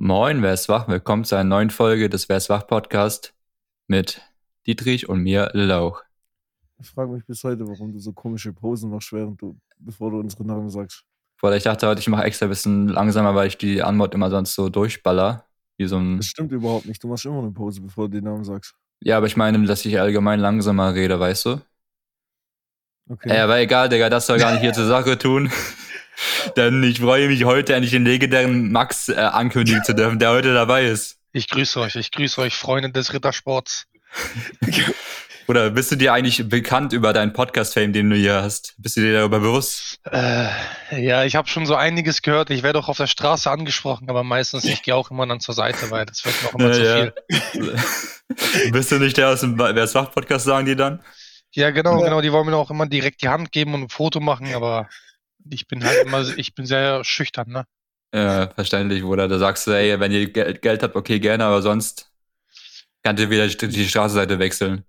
Moin, wer ist wach? Willkommen zu einer neuen Folge des Wer ist wach Podcast mit Dietrich und mir Lauch. Ich frage mich bis heute, warum du so komische Posen machst, während du, bevor du unsere Namen sagst. Weil ich dachte heute, ich mache extra ein bisschen langsamer, weil ich die Anmod immer sonst so durchballer. Wie so ein Das stimmt überhaupt nicht. Du machst immer eine Pose, bevor du den Namen sagst. ja, aber ich meine, dass ich allgemein langsamer rede, weißt du? Okay. Ey, aber egal, Digga, das soll gar nicht hier zur Sache tun. Denn ich freue mich heute endlich den legendären Max äh, ankündigen zu dürfen, der heute dabei ist. Ich grüße euch, ich grüße euch, Freunde des Rittersports. Oder bist du dir eigentlich bekannt über deinen Podcast-Fame, den du hier hast? Bist du dir darüber bewusst? Äh, ja, ich habe schon so einiges gehört. Ich werde auch auf der Straße angesprochen, aber meistens, ich gehe auch immer dann zur Seite, weil das wird mir auch immer zu Ja, viel. ja. Bist du nicht der aus dem Wer ist wach Podcast, sagen die dann? Ja, genau, Ja. genau. Die wollen mir auch immer direkt die Hand geben und ein Foto machen, aber ich bin halt immer, ich bin sehr schüchtern, ne? Ja, verständlich, Bruder. Da sagst du, ey, wenn ihr Geld, Geld habt, okay, gerne, aber sonst könnt ihr wieder die Straßenseite wechseln.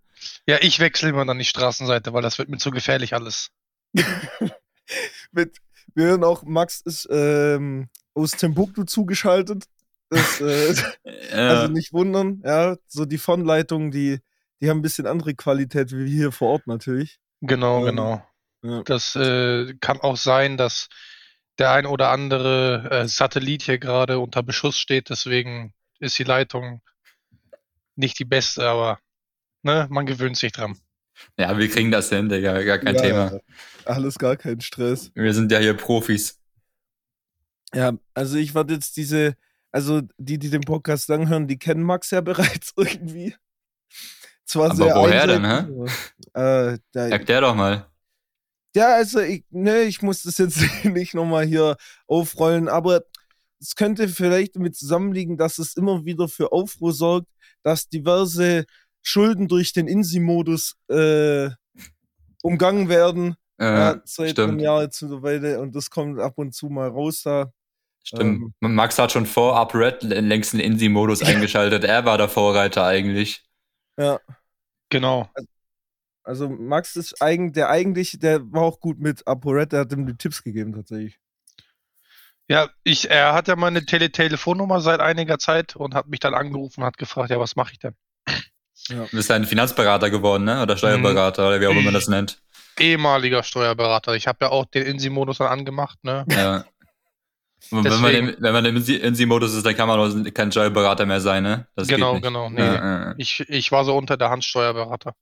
Ja, ich wechsle immer dann die Straßenseite, weil das wird mir zu gefährlich alles. Mit, wir hören auch, Max ist ähm, aus Timbuktu zugeschaltet. Das, äh, Äh, Also nicht wundern, ja. So die Von-Leitungen, die, die haben ein bisschen andere Qualität wie wir hier vor Ort natürlich. Genau, Ähm, genau. Ja. Das äh, kann auch sein, dass der ein oder andere äh, Satellit hier gerade unter Beschuss steht, deswegen ist die Leitung nicht die beste, aber ne, man gewöhnt sich dran. ja, wir kriegen das hin, Digga, gar kein Ja, Thema. Alles gar kein Stress. Wir sind ja hier Profis. Ja, also ich werde jetzt diese, also die, die den Podcast lang hören, die kennen Max ja bereits irgendwie. Zwar Aber sehr woher denn, aber, Äh, da, Erklär doch mal. Ja, also ich, ne, ich muss das jetzt nicht nochmal hier aufrollen, aber es könnte vielleicht damit zusammenliegen, dass es immer wieder für Aufruhr sorgt, dass diverse Schulden durch den INSI-Modus äh, umgangen werden. Äh, ja, seit stimmt. einem Jahr jetzt mittlerweile und das kommt ab und zu mal raus da. Stimmt. Max hat schon vor UpRed längst den Insi-Modus eingeschaltet. Er war der Vorreiter eigentlich. Ja. Genau. Also Max ist eigen, der eigentlich, der war auch gut mit ApoRed, der hat ihm die Tipps gegeben tatsächlich. Ja, ich, er hat ja meine Tele Telefonnummer seit einiger Zeit und hat mich dann angerufen und hat gefragt, ja, was mache ich denn? Du bist ein Finanzberater geworden, ne? Oder Steuerberater, oder wie auch immer man das nennt. Ehemaliger Steuerberater. Ich habe ja auch den Insi-Modus dann angemacht, ne? Ja. Und wenn man, im, wenn man im Insi- Insi-Modus ist, dann kann man auch kein Steuerberater mehr sein, ne? Das geht genau, nicht. genau. Nee, Ja, ja, ja. Ich, ich war so unter der Hand Steuerberater.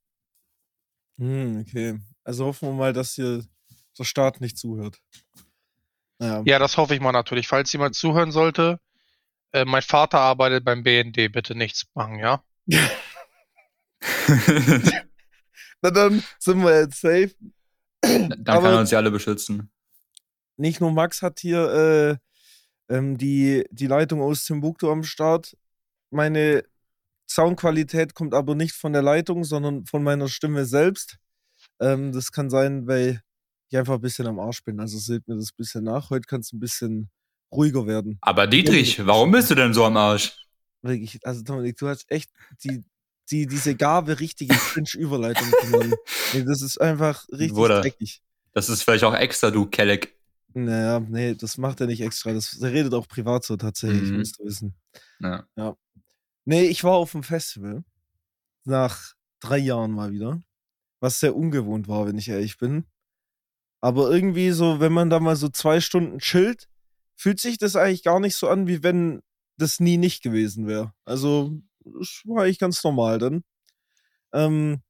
Hm, okay. Also hoffen wir mal, dass hier der Staat nicht zuhört. Naja. Ja, das hoffe ich mal natürlich. Falls jemand zuhören sollte, äh, mein Vater arbeitet beim BND, bitte nichts machen, ja? Na dann sind wir jetzt safe. Dann kann Aber- er uns ja alle beschützen. Nicht nur Max hat hier äh, ähm, die, die Leitung aus Timbuktu am Start. Meine Soundqualität kommt aber nicht von der Leitung, sondern von meiner Stimme selbst. Ähm, das kann sein, weil ich einfach ein bisschen am Arsch bin. Also seht mir das ein bisschen nach. Heute kann es ein bisschen ruhiger werden. Aber Dietrich, warum bist du denn so am Arsch? Wirklich, also Dominik, du hast echt die, die, diese Gabe, richtige Cringe-Überleitung zu machen. Nee, das ist einfach richtig Bruder. dreckig. Das ist vielleicht auch extra, du Kelleck. Naja, nee, das macht er nicht extra. Das, der redet auch privat so tatsächlich, Mhm. musst du wissen. Ja. Nee, ich war auf dem Festival. Nach drei Jahren mal wieder. Was sehr ungewohnt war, wenn ich ehrlich bin. Aber irgendwie so, wenn man da mal so zwei Stunden chillt, fühlt sich das eigentlich gar nicht so an, wie wenn das nie nicht gewesen wäre. Also, das war eigentlich ganz normal dann. Ähm,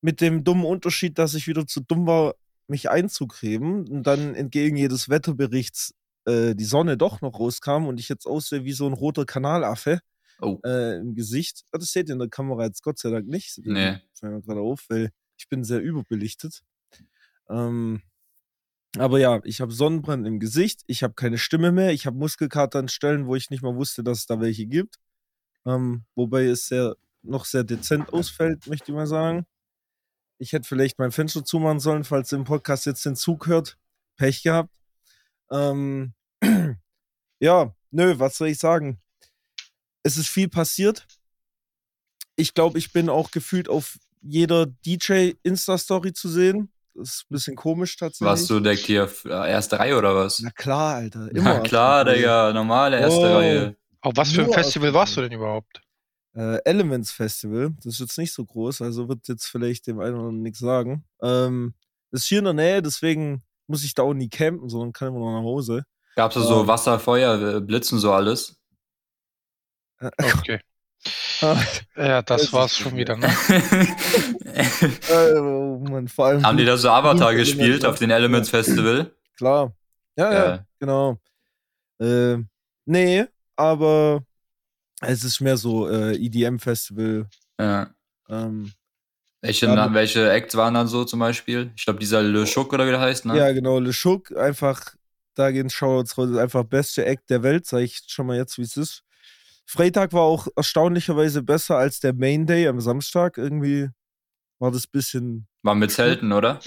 mit dem dummen Unterschied, dass ich wieder zu dumm war, mich einzucremen und dann entgegen jedes Wetterberichts äh, die Sonne doch noch rauskam und ich jetzt aussehe wie so ein roter Kanalaffe Oh. äh, im Gesicht. Ah, Das seht ihr in der Kamera jetzt Gott sei Dank nicht. Nee. fällt mir gerade auf, weil ich bin sehr überbelichtet. Ähm, aber ja, ich habe Sonnenbrand im Gesicht, ich habe keine Stimme mehr, ich habe Muskelkater an Stellen, wo ich nicht mal wusste, dass es da welche gibt. Ähm, wobei es sehr, noch sehr dezent ausfällt, möchte ich mal sagen. Ich hätte vielleicht mein Fenster zumachen sollen, falls ihr im Podcast jetzt den Zug hört. Pech gehabt. Ähm, ja, nö, was soll ich sagen? Es ist viel passiert. Ich glaube, ich bin auch gefühlt auf jeder DJ-Insta-Story zu sehen. Das ist ein bisschen komisch tatsächlich. Warst du direkt hier äh, erste Reihe oder was? Na klar, Alter. Immer. Na klar. Digga, normale erste Oh. Reihe. Auf was für ein Nur Festival warst du denn überhaupt? Äh, Elements Festival, das ist jetzt nicht so groß, also wird jetzt vielleicht dem einen oder anderen nichts sagen. Ähm, das ist hier in der Nähe, deswegen muss ich da auch nie campen, sondern kann immer noch nach Hause. Gab's da so Ähm. Wasser, Feuer, äh, Blitz und so alles? Okay. Ah, Ja, das Das war's schon wieder, ne? äh, oh Mann, vor allem. Haben die da so Avatar gespielt ja. auf den Elements Festival? Klar. Ja, ja, Geil. genau. Äh, nee, aber es ist mehr so äh, EDM-Festival. Ja. Ähm, Welche, Ja, welche Acts waren dann so zum Beispiel? Ich glaube, dieser Le Chouk oder wie der heißt, ne? Ja, genau. Le Chouk, einfach, da gehen Shoutouts raus. Das ist Einfach beste Act der Welt, sag ich schon mal jetzt, wie es ist. Freitag war auch erstaunlicherweise besser als der Main Day am Samstag. Irgendwie war das bisschen, War mit Zelten, oder?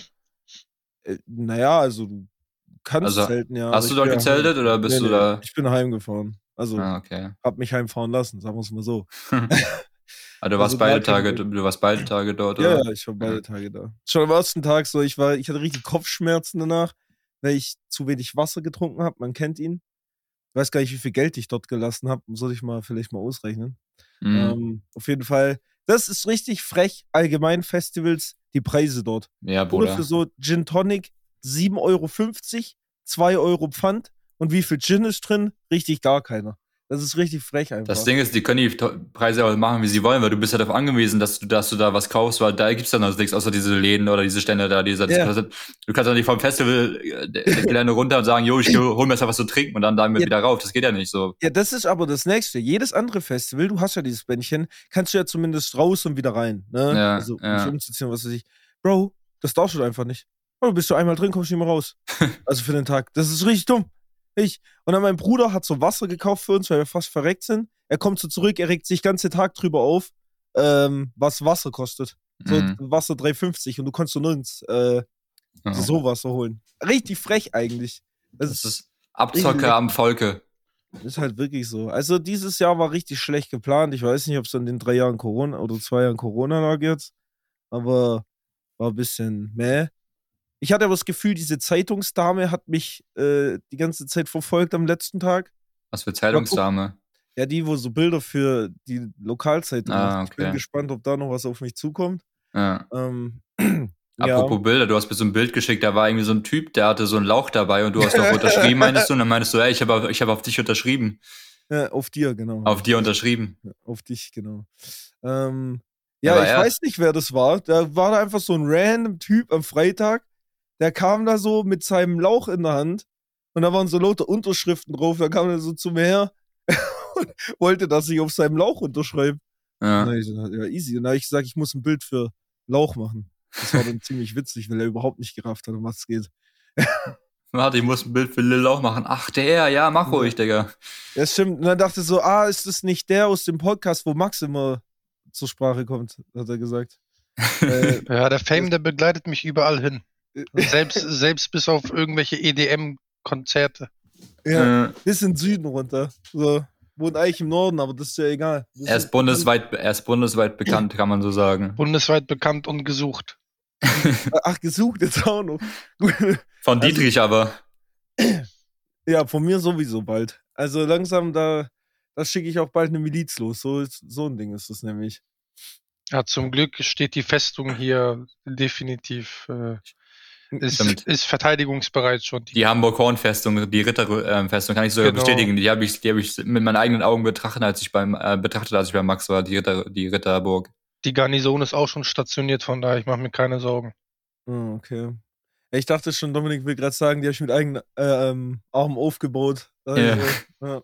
äh, naja, also du kannst Also, zelten, ja. Hast du dort gezeltet heim- oder bist Nee, du nee, da? Ich bin heimgefahren. Also Ah, okay. hab mich heimfahren lassen, sagen wir es mal so. Ah, du warst Also beide Tage, du warst beide Tage dort, Ja, oder? ja, ich war beide Tage da. Schon am ersten Tag so, ich war, ich hatte richtig Kopfschmerzen danach, weil ich zu wenig Wasser getrunken habe. Man kennt ihn. Ich weiß gar nicht, wie viel Geld ich dort gelassen habe. Soll ich mal vielleicht mal ausrechnen. Mhm. Ähm, auf jeden Fall, das ist richtig frech. Allgemein Festivals, die Preise dort. ja, Oder Bruder. für so Gin Tonic 7,50 Euro, 2 Euro Pfand. Und wie viel Gin ist drin? Richtig gar keiner. Das ist richtig frech einfach. Das Ding ist, die können die Preise auch machen, wie sie wollen, weil du bist ja darauf angewiesen, dass du, dass du da was kaufst, weil da gibt's dann also nichts, außer diese Läden oder diese Stände da, diese, Ja. du kannst doch nicht vom Festival äh, Gelände runter und sagen, jo, ich hol mir jetzt was zu trinken und dann damit Ja. wieder rauf. Das geht ja nicht so. Ja, das ist aber das nächste. Jedes andere Festival, du hast ja dieses Bändchen, kannst du ja zumindest raus und wieder rein. Ne? Ja, also ja. nicht umzuziehen, was weiß ich. Bro, das darfst du einfach nicht. Bro, bist du einmal drin, kommst du nicht mehr raus. also für den Tag. Das ist richtig dumm. Ich. Und dann mein Bruder hat so Wasser gekauft für uns, weil wir fast verreckt sind. Er kommt so zurück, er regt sich den ganzen Tag drüber auf, ähm, was Wasser kostet. So Mhm. Wasser 3,50 und du kannst so nirgends äh, Ja. so Wasser holen. Richtig frech eigentlich. Das, Das ist, Abzocke am Volke. ist halt wirklich so. Also dieses Jahr war richtig schlecht geplant. Ich weiß nicht, ob es an den drei Jahren Corona oder zwei Jahren Corona lag jetzt. Aber war ein bisschen meh. Ich hatte aber das Gefühl, diese Zeitungsdame hat mich äh, die ganze Zeit verfolgt am letzten Tag. Was für Zeitungsdame. Ja, die, wo so Bilder für die Lokalzeitung Ah, macht. Ich bin gespannt, ob da noch was auf mich zukommt. Ja. Ähm, Apropos Bilder, du hast mir so ein Bild geschickt, da war irgendwie so ein Typ, der hatte so einen Lauch dabei und du hast auch unterschrieben, meinst du? Und dann meinst du, ey, ich habe ich hab auf dich unterschrieben. ja, auf dir, genau. Auf dir unterschrieben. Ja, auf dich, genau. Ähm, ja, Aber ich er- weiß nicht, wer das war. Da war da einfach so ein random Typ am Freitag. Der kam da so mit seinem Lauch in der Hand und da waren so lauter Unterschriften drauf. Da kam er so zu mir her und wollte, dass ich auf seinem Lauch unterschreibe. Ja. Und ich ja, easy. Und dann habe ich gesagt, ich muss ein Bild für Lauch machen. Das war dann ziemlich witzig, weil er überhaupt nicht gerafft hat, um was es geht. Warte, ich muss ein Bild für Lil Lauch machen. Ach, der, ja, mach Ja. ruhig, Digga. Ja, stimmt. Und dann dachte ich so, ah, ist das nicht der aus dem Podcast, wo Max immer zur Sprache kommt, hat er gesagt. äh, Ja, der Fame, der begleitet mich überall hin. Selbst, selbst bis auf irgendwelche EDM-Konzerte. ja. Äh, bis in den Süden runter. So, wohnt eigentlich im Norden, aber das ist ja egal. Das er ist bundesweit, er ist bundesweit bekannt, kann man so sagen. Bundesweit bekannt und gesucht. Ach, gesucht jetzt auch noch. Von Also- Dietrich aber. ja, von mir sowieso bald. Also langsam, da, da schicke ich auch bald eine Miliz los. So, so ein Ding ist das nämlich. Ja, zum Glück steht die Festung hier definitiv, äh, ist, Stimmt. ist verteidigungsbereit schon. Die Hamburg-Horn-Festung, die Ritterfestung, kann ich sogar Genau. bestätigen. Die habe ich, die hab ich mit meinen eigenen Augen betrachtet, als ich beim, äh, betrachtet, als ich bei Max war, die, Ritter, die Ritterburg. Die Garnison ist auch schon stationiert, von daher, ich mache mir keine Sorgen. Ah, okay. Ich dachte schon, Dominik will gerade sagen, die habe ich mit eigenen äh, ähm, Armen aufgebaut. Also, Ja. ja,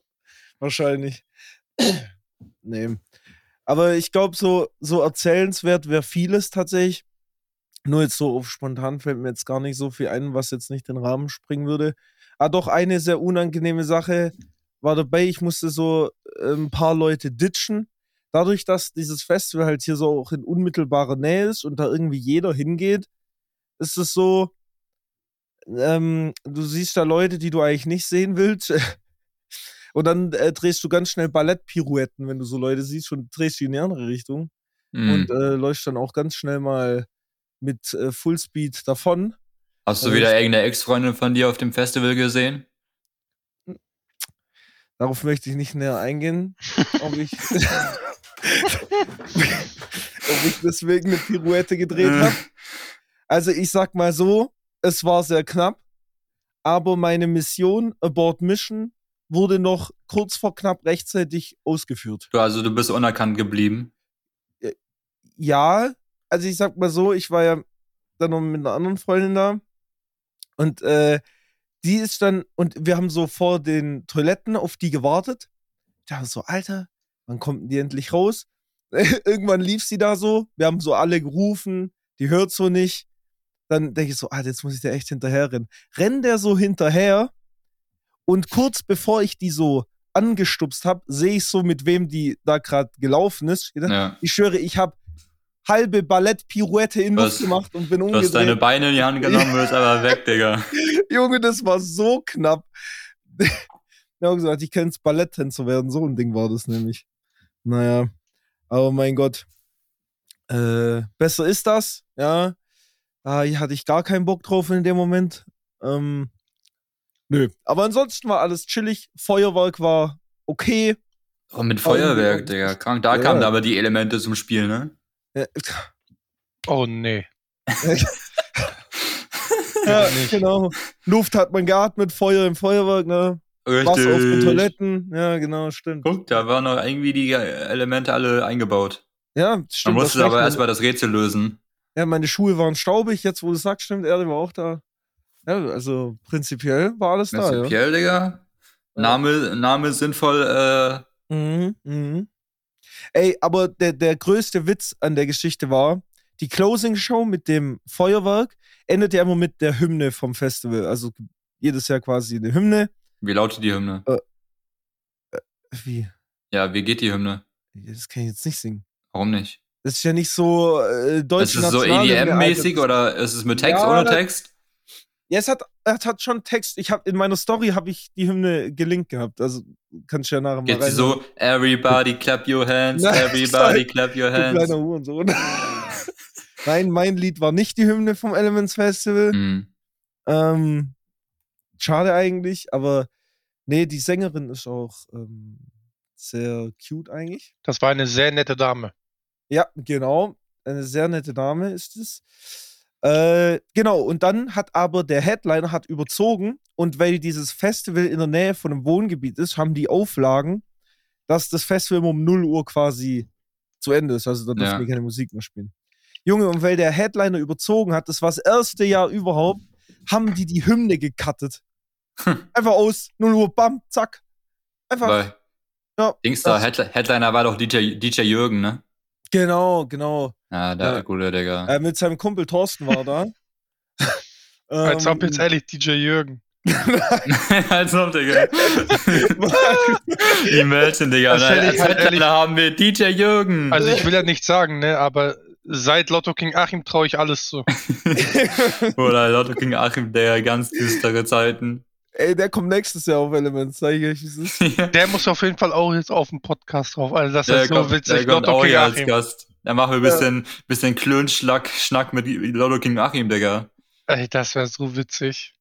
wahrscheinlich. nee. Aber ich glaube, so, so erzählenswert wäre vieles tatsächlich. Nur jetzt so auf spontan fällt mir jetzt gar nicht so viel ein, was jetzt nicht den Rahmen springen würde. Ah, doch eine sehr unangenehme Sache war dabei. Ich musste so äh, ein paar Leute ditchen. Dadurch, dass dieses Festival halt hier so auch in unmittelbarer Nähe ist und da irgendwie jeder hingeht, ist es so, ähm, du siehst da Leute, die du eigentlich nicht sehen willst. Und dann äh, drehst du ganz schnell Ballettpirouetten, wenn du so Leute siehst und drehst die in die andere Richtung. Mhm. Und äh, läufst dann auch ganz schnell mal mit äh, Fullspeed davon. Hast du also wieder ich- irgendeine Ex-Freundin von dir auf dem Festival gesehen? Darauf möchte ich nicht näher eingehen, ob ich, ob ich deswegen eine Pirouette gedreht Äh. habe. Also ich sag mal so, es war sehr knapp, aber meine Mission, Abort Mission, wurde noch kurz vor knapp rechtzeitig ausgeführt. Du, also du bist unerkannt geblieben. Ja, also ich sag mal so, ich war ja dann noch mit einer anderen Freundin da und äh, die ist dann, und wir haben so vor den Toiletten auf die gewartet. Da so, Alter, wann kommt denn die endlich raus? Irgendwann lief sie da so, wir haben so alle gerufen, die hört so nicht. Dann denke ich so, Alter, jetzt muss ich da echt hinterher rennen. Renn der so hinterher und kurz bevor ich die so angestupst habe, sehe ich so, mit wem die da gerade gelaufen ist. Ja. Ich schwöre, ich habe halbe Ballett-Pirouette in Luft gemacht und bin Du hast deine umgedreht. Beine in die Hand genommen, bist aber weg, Digga. Junge, das war so knapp. Ja, gesagt, ich kann jetzt Balletttänzer werden. So ein Ding war das nämlich. Naja, aber mein Gott. Äh, besser ist das, ja. Da hatte ich gar keinen Bock drauf in dem Moment. Ähm, nö. Aber ansonsten war alles chillig. Feuerwerk war okay. Oh, mit Feuerwerk, Digga. Krank. Da Ja. kamen aber die Elemente zum Spiel, ne? Äh, Oh nee. ja, nicht. genau. Luft hat man geatmet, Feuer im Feuerwerk, ne? Wasser auf den Richtig. Toiletten. Ja, genau, stimmt. Guck, da waren noch irgendwie die Elemente alle eingebaut. Ja, Man stimmt. musste das aber erstmal das Rätsel lösen. Ja, meine Schuhe waren staubig, jetzt wo du sagst, stimmt, Erde war auch da. Ja, also prinzipiell war alles da, ja. Prinzipiell, Digga. Name, Name sinnvoll, äh, Mhm, mhm. Ey, aber der, der größte Witz an der Geschichte war, die Closing-Show mit dem Feuerwerk endet ja immer mit der Hymne vom Festival. Also jedes Jahr quasi eine Hymne. wie lautet die Hymne? Wie? Ja, wie geht die Hymne? Das kann ich jetzt nicht singen. Warum nicht? Das ist ja nicht so äh, Ist deutsche es so EDM-mäßig Alter. oder ist es mit Text, Ja, ohne Text? Ja, es hat, es hat schon Text. Ich habe in meiner Story habe ich die Hymne gelinkt gehabt. Also kannst du ja nachher mal Geht sie reinhören. so, everybody clap your hands, Nein, everybody clap your Du hands. kleiner Hurensohn. Nein, mein Lied war nicht die Hymne vom Elements Festival. Hm. Ähm, schade eigentlich, aber nee, die Sängerin ist auch ähm, sehr cute eigentlich. Das war eine sehr nette Dame. Ja, genau. Eine sehr nette Dame ist es. Äh, genau, und dann hat aber der Headliner hat überzogen und weil dieses Festival in der Nähe von einem Wohngebiet ist, haben die Auflagen, dass das Festival um 0 Uhr quasi zu Ende ist. Also da dürfen Ja. die keine Musik mehr spielen. Junge, und weil der Headliner überzogen hat, das war das erste Jahr überhaupt, haben die die Hymne gecuttet. Hm. Einfach aus, 0 Uhr, bam, zack. Einfach. Weil, ja, Dings da, Headliner war doch DJ, DJ Jürgen, ne? Genau, genau. Ja, der Ja. gute Digga. Äh, mit seinem Kumpel Thorsten war da. Als ob Ähm, jetzt ehrlich DJ Jürgen. Als ob, Digga. Imagine, Digga. Das hätte ich Als halt ehrlich- haben wir DJ Jürgen. Also ich will ja nicht sagen, ne, aber seit Lotto King Achim traue ich alles zu. Oder Lotto King Achim, der ganz düstere Zeiten. Ey, der kommt nächstes Jahr auf Elements, sag ich euch, wie es ist. Ja, Der muss auf jeden Fall auch jetzt auf dem Podcast drauf. Also das der ist so kommt, witzig. der kommt Lotto auch King hier als Achim. Gast. Da machen wir ein bisschen, bisschen Klönschlack, Schnack mit Lotto King Achim, Digga. Ey, das wäre so witzig.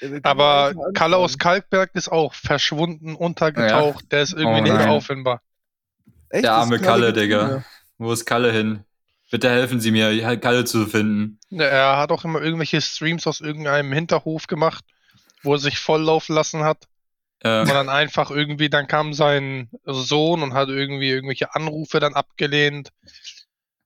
Ja, Aber Kalle aus. Kalkberg ist auch verschwunden, untergetaucht. Der ist irgendwie Oh nicht nein. auffindbar. Echt, Der arme Kalle, Digga. mehr. Wo ist Kalle hin? Bitte helfen Sie mir, Kalle zu finden. Ne, Er hat auch immer irgendwelche Streams aus irgendeinem Hinterhof gemacht, wo er sich volllaufen lassen hat. Äh, Und dann einfach irgendwie, dann kam sein Sohn und hat irgendwie irgendwelche Anrufe dann abgelehnt.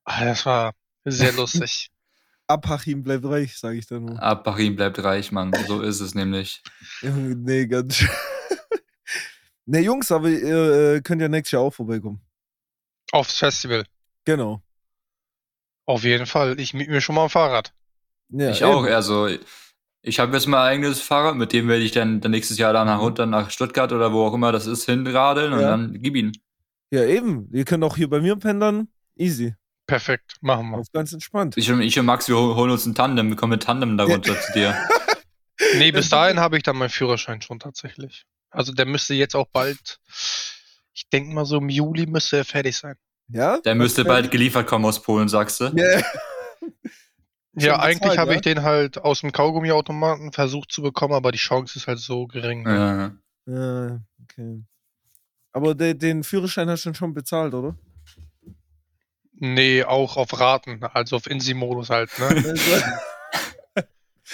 Ah, das war sehr lustig. Abhachim bleibt reich, sag ich dann nur. Abachim bleibt reich, Mann. So ist es nämlich. Nee, ganz schön. Nee, Jungs, aber ihr äh, könnt ja nächstes Jahr auch vorbeikommen. Aufs Festival. Genau. Auf jeden Fall. Ich miete mir schon mal ein Fahrrad. Ja, ich eben. auch. Also, ich habe jetzt mein eigenes Fahrrad, mit dem werde ich dann, dann nächstes Jahr dann nach runter nach Stuttgart oder wo auch immer das ist, hinradeln und Ja. dann gib ihn. Ja, eben. Ihr könnt auch hier bei mir pendern. Easy. Perfekt. Machen wir. Auf ganz entspannt. Ich und, ich und Max, wir hol- holen uns ein Tandem, wir kommen mit Tandem da runter zu dir. Nee, bis dahin habe ich dann meinen Führerschein schon tatsächlich. Also der müsste jetzt auch bald, ich denke mal so im Juli müsste er fertig sein. Ja? Der müsste bald geliefert kommen aus Polen, sagst du? Ja. Ja, eigentlich habe ja? ich den halt aus dem Kaugummiautomaten versucht zu bekommen, aber die Chance ist halt so gering. Ja. Ja, okay. Aber de, den Führerschein hast du schon bezahlt, oder? Nee, auch auf Raten, also auf Insi-Modus halt, ne? Also,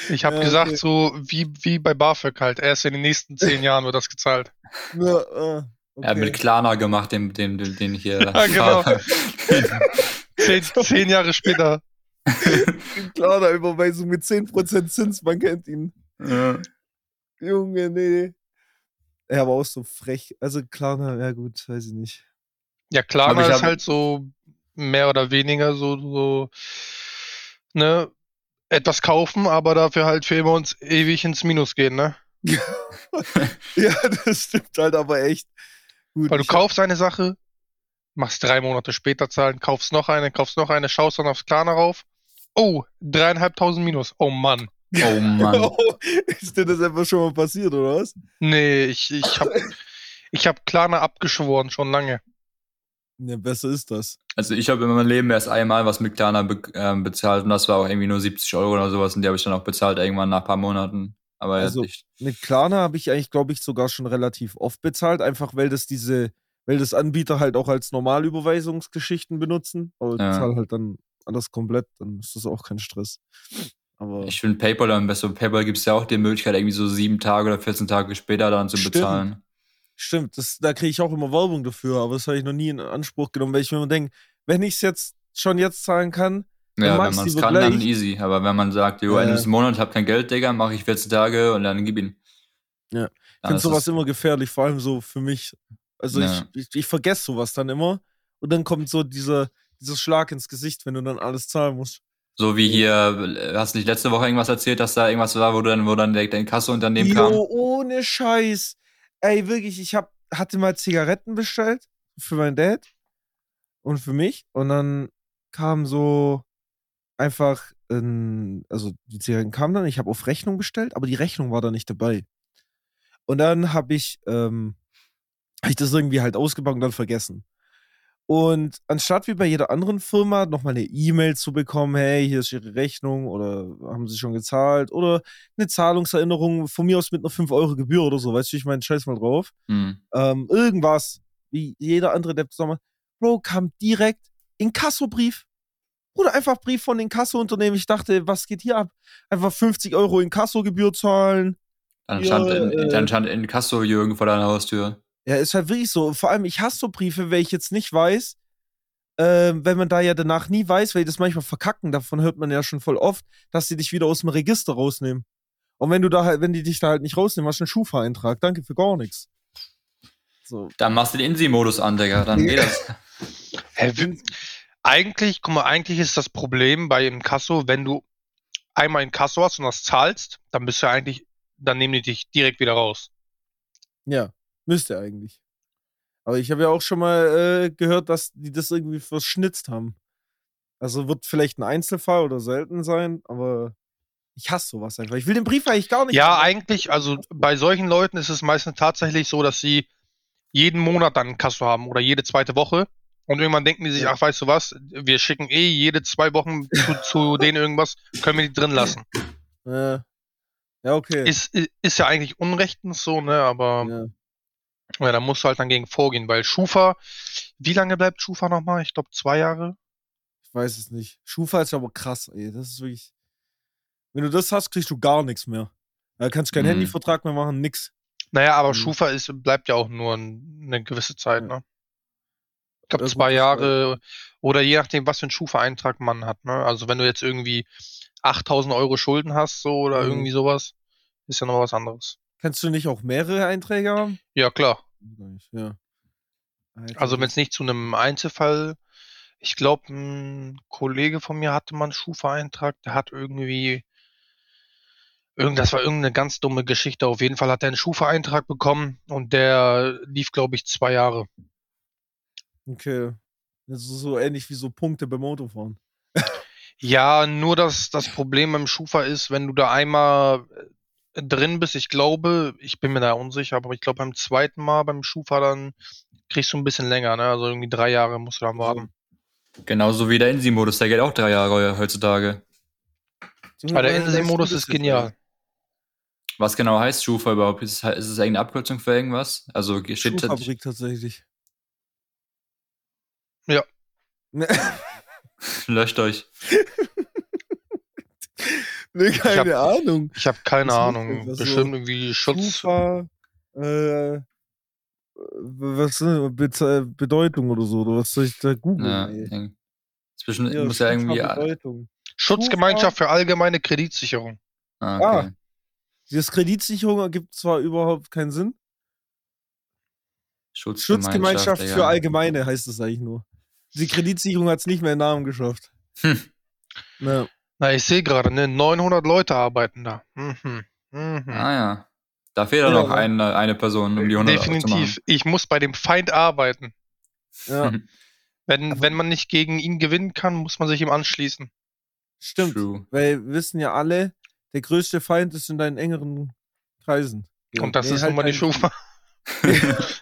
Ich habe Ja, gesagt, okay. so wie, wie bei BAföG halt, erst in den nächsten zehn Jahren wird das gezahlt. ja, äh, Er hat mit okay. Klarna gemacht, den, den, den, hier. Ja, genau. Zehn, zehn Jahre später. Klar, da Überweisung mit 10% Zins, man kennt ihn. ja. Junge, nee. Er war auch so frech. Also klar, na, ja gut, weiß ich nicht. Ja, klar, Aber ich ist hab- halt so mehr oder weniger so, so, ne, etwas kaufen, aber dafür halt für immer uns ewig ins Minus gehen, ne? Ja, das stimmt halt aber echt. Gut, Weil du ich hab- kaufst eine Sache, machst drei Monate später zahlen, kaufst noch eine, kaufst noch eine, schaust dann aufs Klarna rauf. Oh, dreieinhalbtausend Minus. Oh Mann. Oh Mann. Oh, ist dir das einfach schon mal passiert, oder was? Nee, ich, ich hab, ich hab Klarna abgeschworen, schon lange. Ja, besser ist das. Also ich habe in meinem Leben erst einmal was mit Klarna be ähm, bezahlt und das war auch irgendwie nur 70 Euro oder sowas und die habe ich dann auch bezahlt irgendwann nach ein paar Monaten. Aber Also- nicht. Mit Klarna habe ich eigentlich, glaube ich, sogar schon relativ oft bezahlt, einfach weil das diese, weil das Anbieter halt auch als Normalüberweisungsgeschichten benutzen. Aber ich Ja. zahle halt dann alles komplett, dann ist das auch kein Stress. Aber Ich finde PayPal dann besser. PayPal gibt es ja auch die Möglichkeit, irgendwie so sieben Tage oder 14 Tage später dann zu Stimmt. bezahlen. Stimmt, das, da kriege ich auch immer Werbung dafür, aber das habe ich noch nie in Anspruch genommen, weil ich mir immer denke, wenn ich es jetzt schon jetzt zahlen kann, Dann Ja, wenn man es kann, gleich. dann easy. Aber wenn man sagt, jo, Ja. Ende des Monats hab kein Geld, Digga, mache ich 14 Tage und dann gib ihn. Ja. Ich finde sowas immer gefährlich, vor allem so für mich. Also Ja. ich, ich, ich vergesse sowas dann immer und dann kommt so dieser, dieser Schlag ins Gesicht, wenn du dann alles zahlen musst. So wie hier, äh, hast du nicht letzte Woche irgendwas erzählt, dass da irgendwas war, wo dann, wo dann der, der Kasseunternehmen kam? Jo, ohne Scheiß. Ey, wirklich, ich hab, hatte mal Zigaretten bestellt für meinen Dad und für mich und dann kam so einfach, ein, also die Zigaretten kamen dann, ich habe auf Rechnung bestellt, aber die Rechnung war da nicht dabei. Und dann habe ich, ähm, hab ich das irgendwie halt ausgepackt und dann vergessen. Und anstatt wie bei jeder anderen Firma nochmal eine E-Mail zu bekommen, hey, hier ist Ihre Rechnung oder haben Sie schon gezahlt oder eine Zahlungserinnerung von mir aus mit einer 5-Euro-Gebühr oder so, weißt du, ich meine, scheiß mal drauf. Hm. Ähm, irgendwas, wie jeder andere Depp Sommer. Bro, kam direkt Inkassobrief. Oder einfach Brief von Inkasso-Unternehmen. Ich dachte, was geht hier ab? Einfach 50 Euro Inkassogebühr zahlen. Dann, Ja, stand in, äh, dann stand in Kasso Jürgen vor deiner Haustür. Ja, ist halt wirklich so. Vor allem, ich hasse so Briefe, weil ich jetzt nicht weiß, ähm, wenn man da ja danach nie weiß, weil die das manchmal verkacken, davon hört man ja schon voll oft, dass sie dich wieder aus dem Register rausnehmen. Und wenn du da halt, wenn die dich da halt nicht rausnehmen, hast du einen Schufa-Eintrag. Danke für gar nichts. So. Dann machst du den Insi-Modus an, Digga. Dann geht das. Eigentlich, guck mal, eigentlich ist das Problem bei Inkasso, wenn du einmal Inkasso hast und das zahlst, dann bist du eigentlich, dann nehmen die dich direkt wieder raus. Ja, müsste eigentlich. Aber ich habe ja auch schon mal äh, gehört, dass die das irgendwie verschnitzt haben. Also wird vielleicht ein Einzelfall oder selten sein, aber ich hasse sowas einfach. Ich will den Brief eigentlich gar nicht. Ja, haben. eigentlich, also bei solchen Leuten ist es meistens tatsächlich so, dass sie jeden Monat dann Inkasso haben oder jede zweite Woche. Und irgendwann denken die sich, Ja. ach, weißt du was, wir schicken eh jede zwei Wochen zu, zu denen irgendwas, können wir die drin lassen. Äh, ja, okay. Ist, ist ja eigentlich unrechtens so, ne, aber ja. Ja, da musst du halt dann gegen vorgehen, weil Schufa, wie lange bleibt Schufa nochmal? Ich glaube zwei Jahre. Ich weiß es nicht. Schufa ist aber krass, ey. Das ist wirklich. Wenn du das hast, kriegst du gar nichts mehr. Da kannst du keinen Mhm. Handyvertrag mehr machen, nix. Naja, aber Mhm. Schufa ist, bleibt ja auch nur ein- eine gewisse Zeit, ne? Ich glaube zwei Jahre oder je nachdem, was für einen Schufa-Eintrag man hat, ne? Also wenn du jetzt irgendwie 8000 Euro Schulden hast, so oder Mhm. irgendwie sowas, ist ja noch was anderes. Kannst du nicht auch mehrere Einträge haben? Ja, klar. Ja. Also wenn es nicht zu einem Einzelfall, ich glaube, ein Kollege von mir hatte mal einen Schufa-Eintrag, der hat irgendwie, irgend, das war irgendeine ganz dumme Geschichte. Auf jeden Fall hat er einen Schufa-Eintrag bekommen und der lief, glaube ich, zwei Jahre. Okay. Das ist so ähnlich wie so Punkte beim Autofahren. Ja, nur dass das Problem beim Schufa ist, wenn du da einmal drin bist, ich glaube, ich bin mir da unsicher, aber ich glaube beim zweiten Mal beim Schufa dann kriegst du ein bisschen länger, ne? Also irgendwie drei Jahre musst du dann warten. Genauso wie der Insi-Modus, der geht auch drei Jahre heutzutage. Aber der Insi-Modus ist genial. Was genau heißt Schufa überhaupt? Ist es, ist es irgendeine Abkürzung für irgendwas? Also steht Schuhfabrik tatsächlich. Ja. Löscht euch. ne, keine hab- Ahnung. Ich habe keine Ahnung. einfach so Bestimmt irgendwie Schutz. Schufa, äh, was ist Be Bedeutung oder so, oder was soll ich da googeln? Ja. Zwischen Ja, muss ja irgendwie. Ah, Bedeutung. Schutzgemeinschaft für allgemeine Kreditsicherung. okay. Das Kreditsicherung ergibt zwar überhaupt keinen Sinn. Schutzgemeinschaft Digga. für Allgemeine heißt es eigentlich nur. Die Kreditsicherung hat es nicht mehr in Namen geschafft. Hm. Ja. Na, ich sehe gerade, ne, 900 Leute arbeiten da. Mhm. Mhm. Ah ja. Da fehlt ja noch eine, eine Person, um die 100 Definitiv. Ich muss bei dem Feind arbeiten. ja, Wenn, Aber- wenn man nicht gegen ihn gewinnen kann, muss man sich ihm anschließen. stimmt. True. Weil wir wissen ja alle, der größte Feind ist in deinen engeren Kreisen. Ja, Und das nee, ist halt nun mal die Schufa.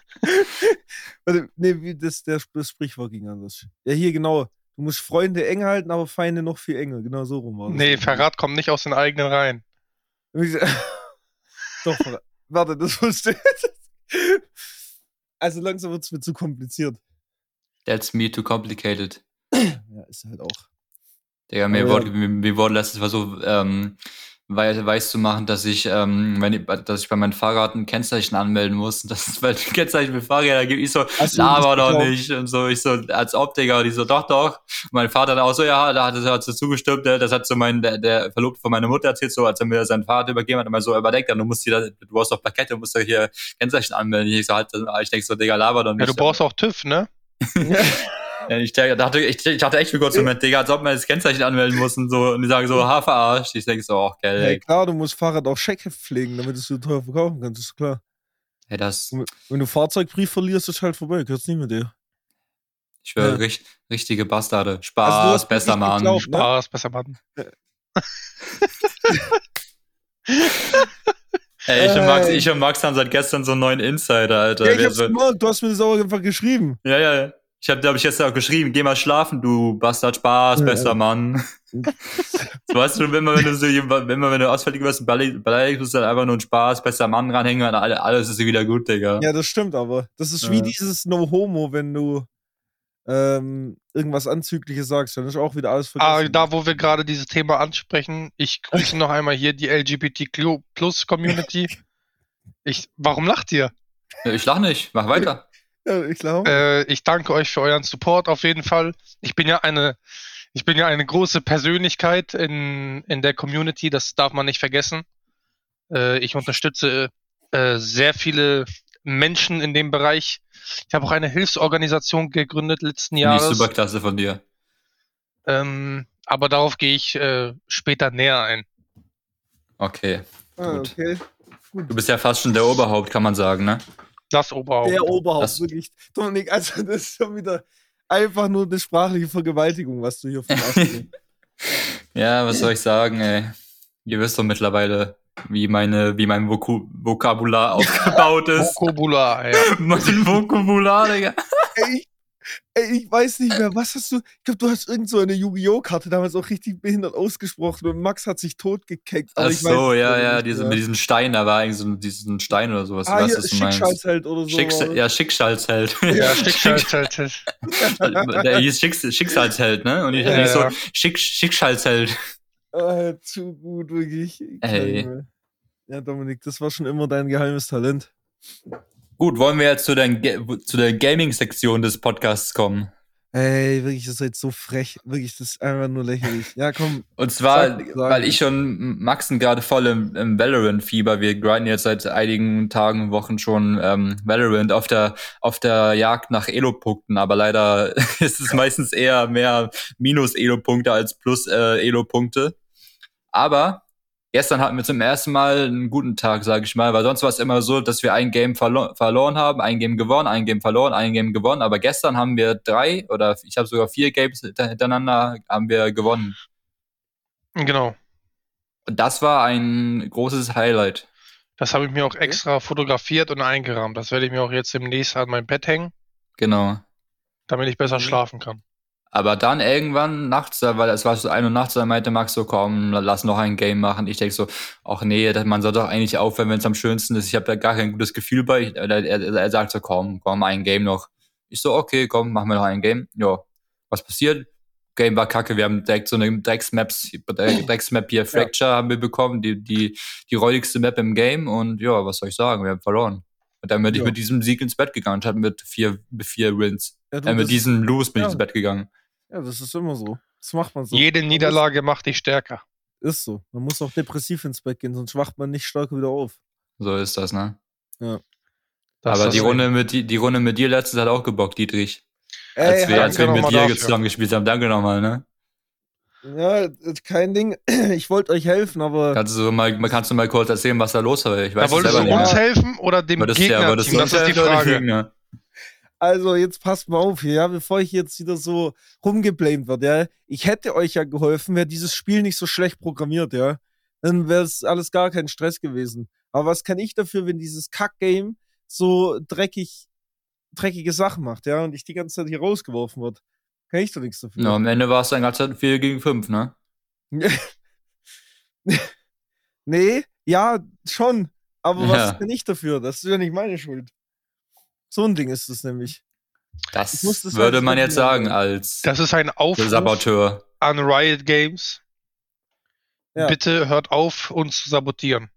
Warte, nee, wie das, der, das Sprichwort ging anders. Ja, hier genau. Du musst Freunde eng halten, aber Feinde noch viel enger. Genau so rum das. Nee, Verrat kommt nicht aus den eigenen Reihen. Doch, Verrat. Warte, das wusste ich. Also langsam wird es mir zu kompliziert. That's me too complicated. Ja, ist halt auch. Digga, mir, Aber wurde, mir, mir wurde letztens versucht, ähm, weiß, weiß zu machen, dass ich, ähm, wenn ich, dass ich bei meinem Fahrrad ein Kennzeichen anmelden muss. Das ist, weil Kennzeichen für Fahrräder gibt. Ich so, du laber doch nicht. Und so, ich so, als ob, Digga. Und die so, doch, doch. Und mein Vater dann auch so, ja, da hat er hat so zugestimmt. ne? Das hat so mein, der, der Verlobte von meiner Mutter erzählt, so, als er mir sein Fahrrad übergeben hat, immer so, überdenkt, dann, du musst hier, du brauchst doch Plakette, du musst doch hier Kennzeichen anmelden. Ich so, halt, ich denk so, Digga, laber doch nicht. Ja, du brauchst auch TÜV, ne? Ja, ich dachte, ich, ich dachte echt für kurz Moment, Digga, als ob man das Kennzeichen anmelden muss und so. Und die sagen so, ha, verarscht. Ich denke so, ach, Hey, geil. klar, du musst Fahrrad auch Scheckheft pflegen, damit du es so teuer verkaufen kannst, ist klar. Hey, das, Wenn du Fahrzeugbrief verlierst, ist halt vorbei, gehört's nicht mit dir. ich schwöre, Ja. richt, richtige Bastarde. Also du Spaß, hast besser, Mann. geglaubt, ne? Spaß, besser Mann. Ey, ich und, Max, Ey. ich und Max haben seit gestern so einen neuen Insider, Alter. Ja, ich hab's so, du hast mir das auch einfach geschrieben. ja, ja, ja. Ich hab, hab ich jetzt auch geschrieben, geh mal schlafen, du Bastard, Spaß, Ja, besser ja. Mann. so, weißt du, immer wenn du so, jemand- immer wenn du ausfällig wirst, musst du dann einfach nur einen Spaß, besser Mann dranhängen und alle- alles ist wieder gut, Digga. Ja, das stimmt aber. Das ist wie Ja. dieses No-Homo, wenn du ähm, irgendwas Anzügliches sagst, dann ist auch wieder alles Ah, vergessen. da, wo wir gerade dieses Thema ansprechen, ich grüße noch einmal hier die LGBTQ Plus Community. Ich, warum lacht ihr? Ich lach nicht, mach weiter. Ja, ich glaube. Äh, ich danke euch für euren Support auf jeden Fall. Ich bin ja eine, ich bin ja eine große Persönlichkeit in, in der Community, das darf man nicht vergessen. Äh, ich unterstütze äh, sehr viele Menschen in dem Bereich. Ich habe auch eine Hilfsorganisation gegründet letzten Jahres. super klasse von dir. Ähm, aber darauf gehe ich äh, später näher ein. Okay. ah, gut. okay. Du bist ja fast schon der Oberhaupt, kann man sagen, ne? Das Oberhaupt. Der Oberhaupt, Das- wirklich. Dominik, also das ist schon wieder einfach nur eine sprachliche Vergewaltigung, was du hier von. Ja, was soll ich sagen, ey? Ihr wisst doch mittlerweile, wie meine, wie mein Voku Vokabular aufgebaut ist. Vokabular, ja. mein Vokabular, Digga. ey, ich, ey, ich weiß nicht mehr, was hast du? Ich glaube, du hast irgend so eine Yu-Gi-Oh! Karte damals auch richtig behindert ausgesprochen und Max hat sich totgekeckt. Ach ich weiß so, es ja, ja, diese, mit diesem Stein, da war eigentlich so ein- diesen Stein oder sowas. ah, ich weiß, hier, was du meinst. Schicksalsheld oder so. Schicks ja, Schicksalsheld. Ja, Schicksalsheld. Der hieß Schicks Schicksalsheld, ne? Und ich Ja, ja, so, ja. Schick Schicksalsheld. Ah, zu gut, wirklich. Ey. Ja, Dominik, das war schon immer dein geheimes Talent. Gut, wollen wir jetzt zu, der, Ga- zu der Gaming-Sektion des Podcasts kommen? Ey, wirklich, das ist jetzt so frech. Wirklich, das ist einfach nur lächerlich. Ja, komm. Und zwar, Sag- sag. weil ich und Maxen gerade voll im, im Valorant-Fieber, wir grinden jetzt seit einigen Tagen, Wochen schon ähm, Valorant auf der, auf der Jagd nach Elo-Punkten, aber leider ist es meistens eher mehr Minus-Elo-Punkte als Plus-Elo-Punkte. aber gestern hatten wir zum ersten Mal einen guten Tag, sage ich mal, weil sonst war es immer so, dass wir ein Game verlo verloren haben, ein Game gewonnen, ein Game verloren, ein Game gewonnen, aber gestern haben wir drei oder ich habe sogar vier Games hinter- hintereinander haben wir gewonnen. Genau. Und das war ein großes Highlight. Das habe ich mir auch extra fotografiert und eingerahmt. Das werde ich mir auch jetzt demnächst an mein Bett hängen, Genau. damit ich besser Mhm. schlafen kann. Aber dann irgendwann nachts, weil es war so ein Uhr nachts, dann meinte Max so, komm, lass noch ein Game machen. Ich denk so, ach nee, man soll doch eigentlich aufhören, wenn es am schönsten ist. Ich habe da gar kein gutes Gefühl bei. Er, er, er sagt so, komm, komm, ein Game noch. Ich so, okay, komm, machen wir noch ein Game. Ja, was passiert? Game war kacke. Wir haben direkt so eine Drecksmaps, Drecksmap hier, Fracture ja. haben wir bekommen, die, die, die räudigste Map im Game. Und ja, was soll ich sagen? Wir haben verloren. Und dann bin ja. ich mit diesem Sieg ins Bett gegangen. Ich hatte mit vier, mit vier Wins. Ja, äh, mit diesem Lose bin ich ins Bett gegangen. Ja, das ist immer so. Das macht man so. Jede Niederlage macht dich stärker. Ist so. Man muss auch depressiv ins Bett gehen, sonst wacht man nicht stark wieder auf. So ist das, ne? Ja. Das Aber die Runde, mit, die, die Runde mit dir letztes hat auch gebockt, Dietrich. Ey, als wir, als wir mit dir zusammen gespielt haben. Danke nochmal, ne? Ja, kein Ding. Ich wollte euch helfen, aber. Kannst du mal, kannst du mal kurz erzählen, was da los war? Ich weiß da wolltest du uns helfen oder dem Gegner? Ja, das, das ist die Frage. Also, jetzt passt mal auf hier, ja, bevor ich jetzt wieder so rumgeblamed werde, ja. Ich hätte euch ja geholfen, wäre dieses Spiel nicht so schlecht programmiert, ja. Dann wäre es alles gar kein Stress gewesen. Aber was kann ich dafür, wenn dieses Kack-Game so dreckig, dreckige Sachen macht, ja, und ich die ganze Zeit hier rausgeworfen wird? Kann ich doch nichts dafür. Ja, am Ende war es dann ganz Zeit 4 gegen 5, ne? nee, ja, schon. Aber ja. was kann ich dafür? Das ist ja nicht meine Schuld. So ein Ding ist es nämlich. Das, das würde halt man jetzt sagen als Das ist ein Aufruf Saboteur. an Riot Games. Ja. Bitte hört auf, uns zu sabotieren.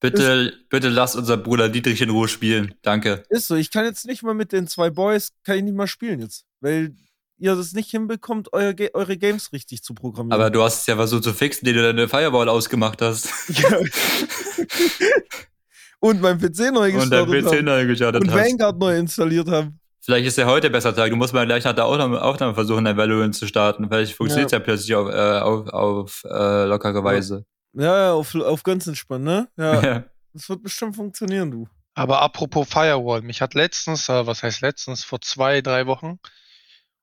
Bitte, ist, bitte lasst unser Bruder Dietrich in Ruhe spielen. Danke. Ist so, ich kann jetzt nicht mal mit den zwei Boys, kann ich nicht mal spielen jetzt. Weil ihr das nicht hinbekommt, euer, eure Games richtig zu programmieren. Aber du hast es ja versucht zu fixen, indem du deine Firewall ausgemacht hast. Ja. und mein PC neu gestartet Und dein PC neu gestartet Und Vanguard neu installiert haben. Vielleicht ist ja heute besser Tag. Du musst mal gleich nach der Aufnahme, Aufnahme versuchen, dein Valorant zu starten. Vielleicht funktioniert es ja. ja. plötzlich auf, äh, auf, auf äh, lockere Weise. Ja, ja, auf, auf ganz entspannt, ne? Ja. ja. Das wird bestimmt funktionieren, du. Aber apropos Firewall, mich hat letztens, äh, was heißt letztens, vor zwei, drei Wochen,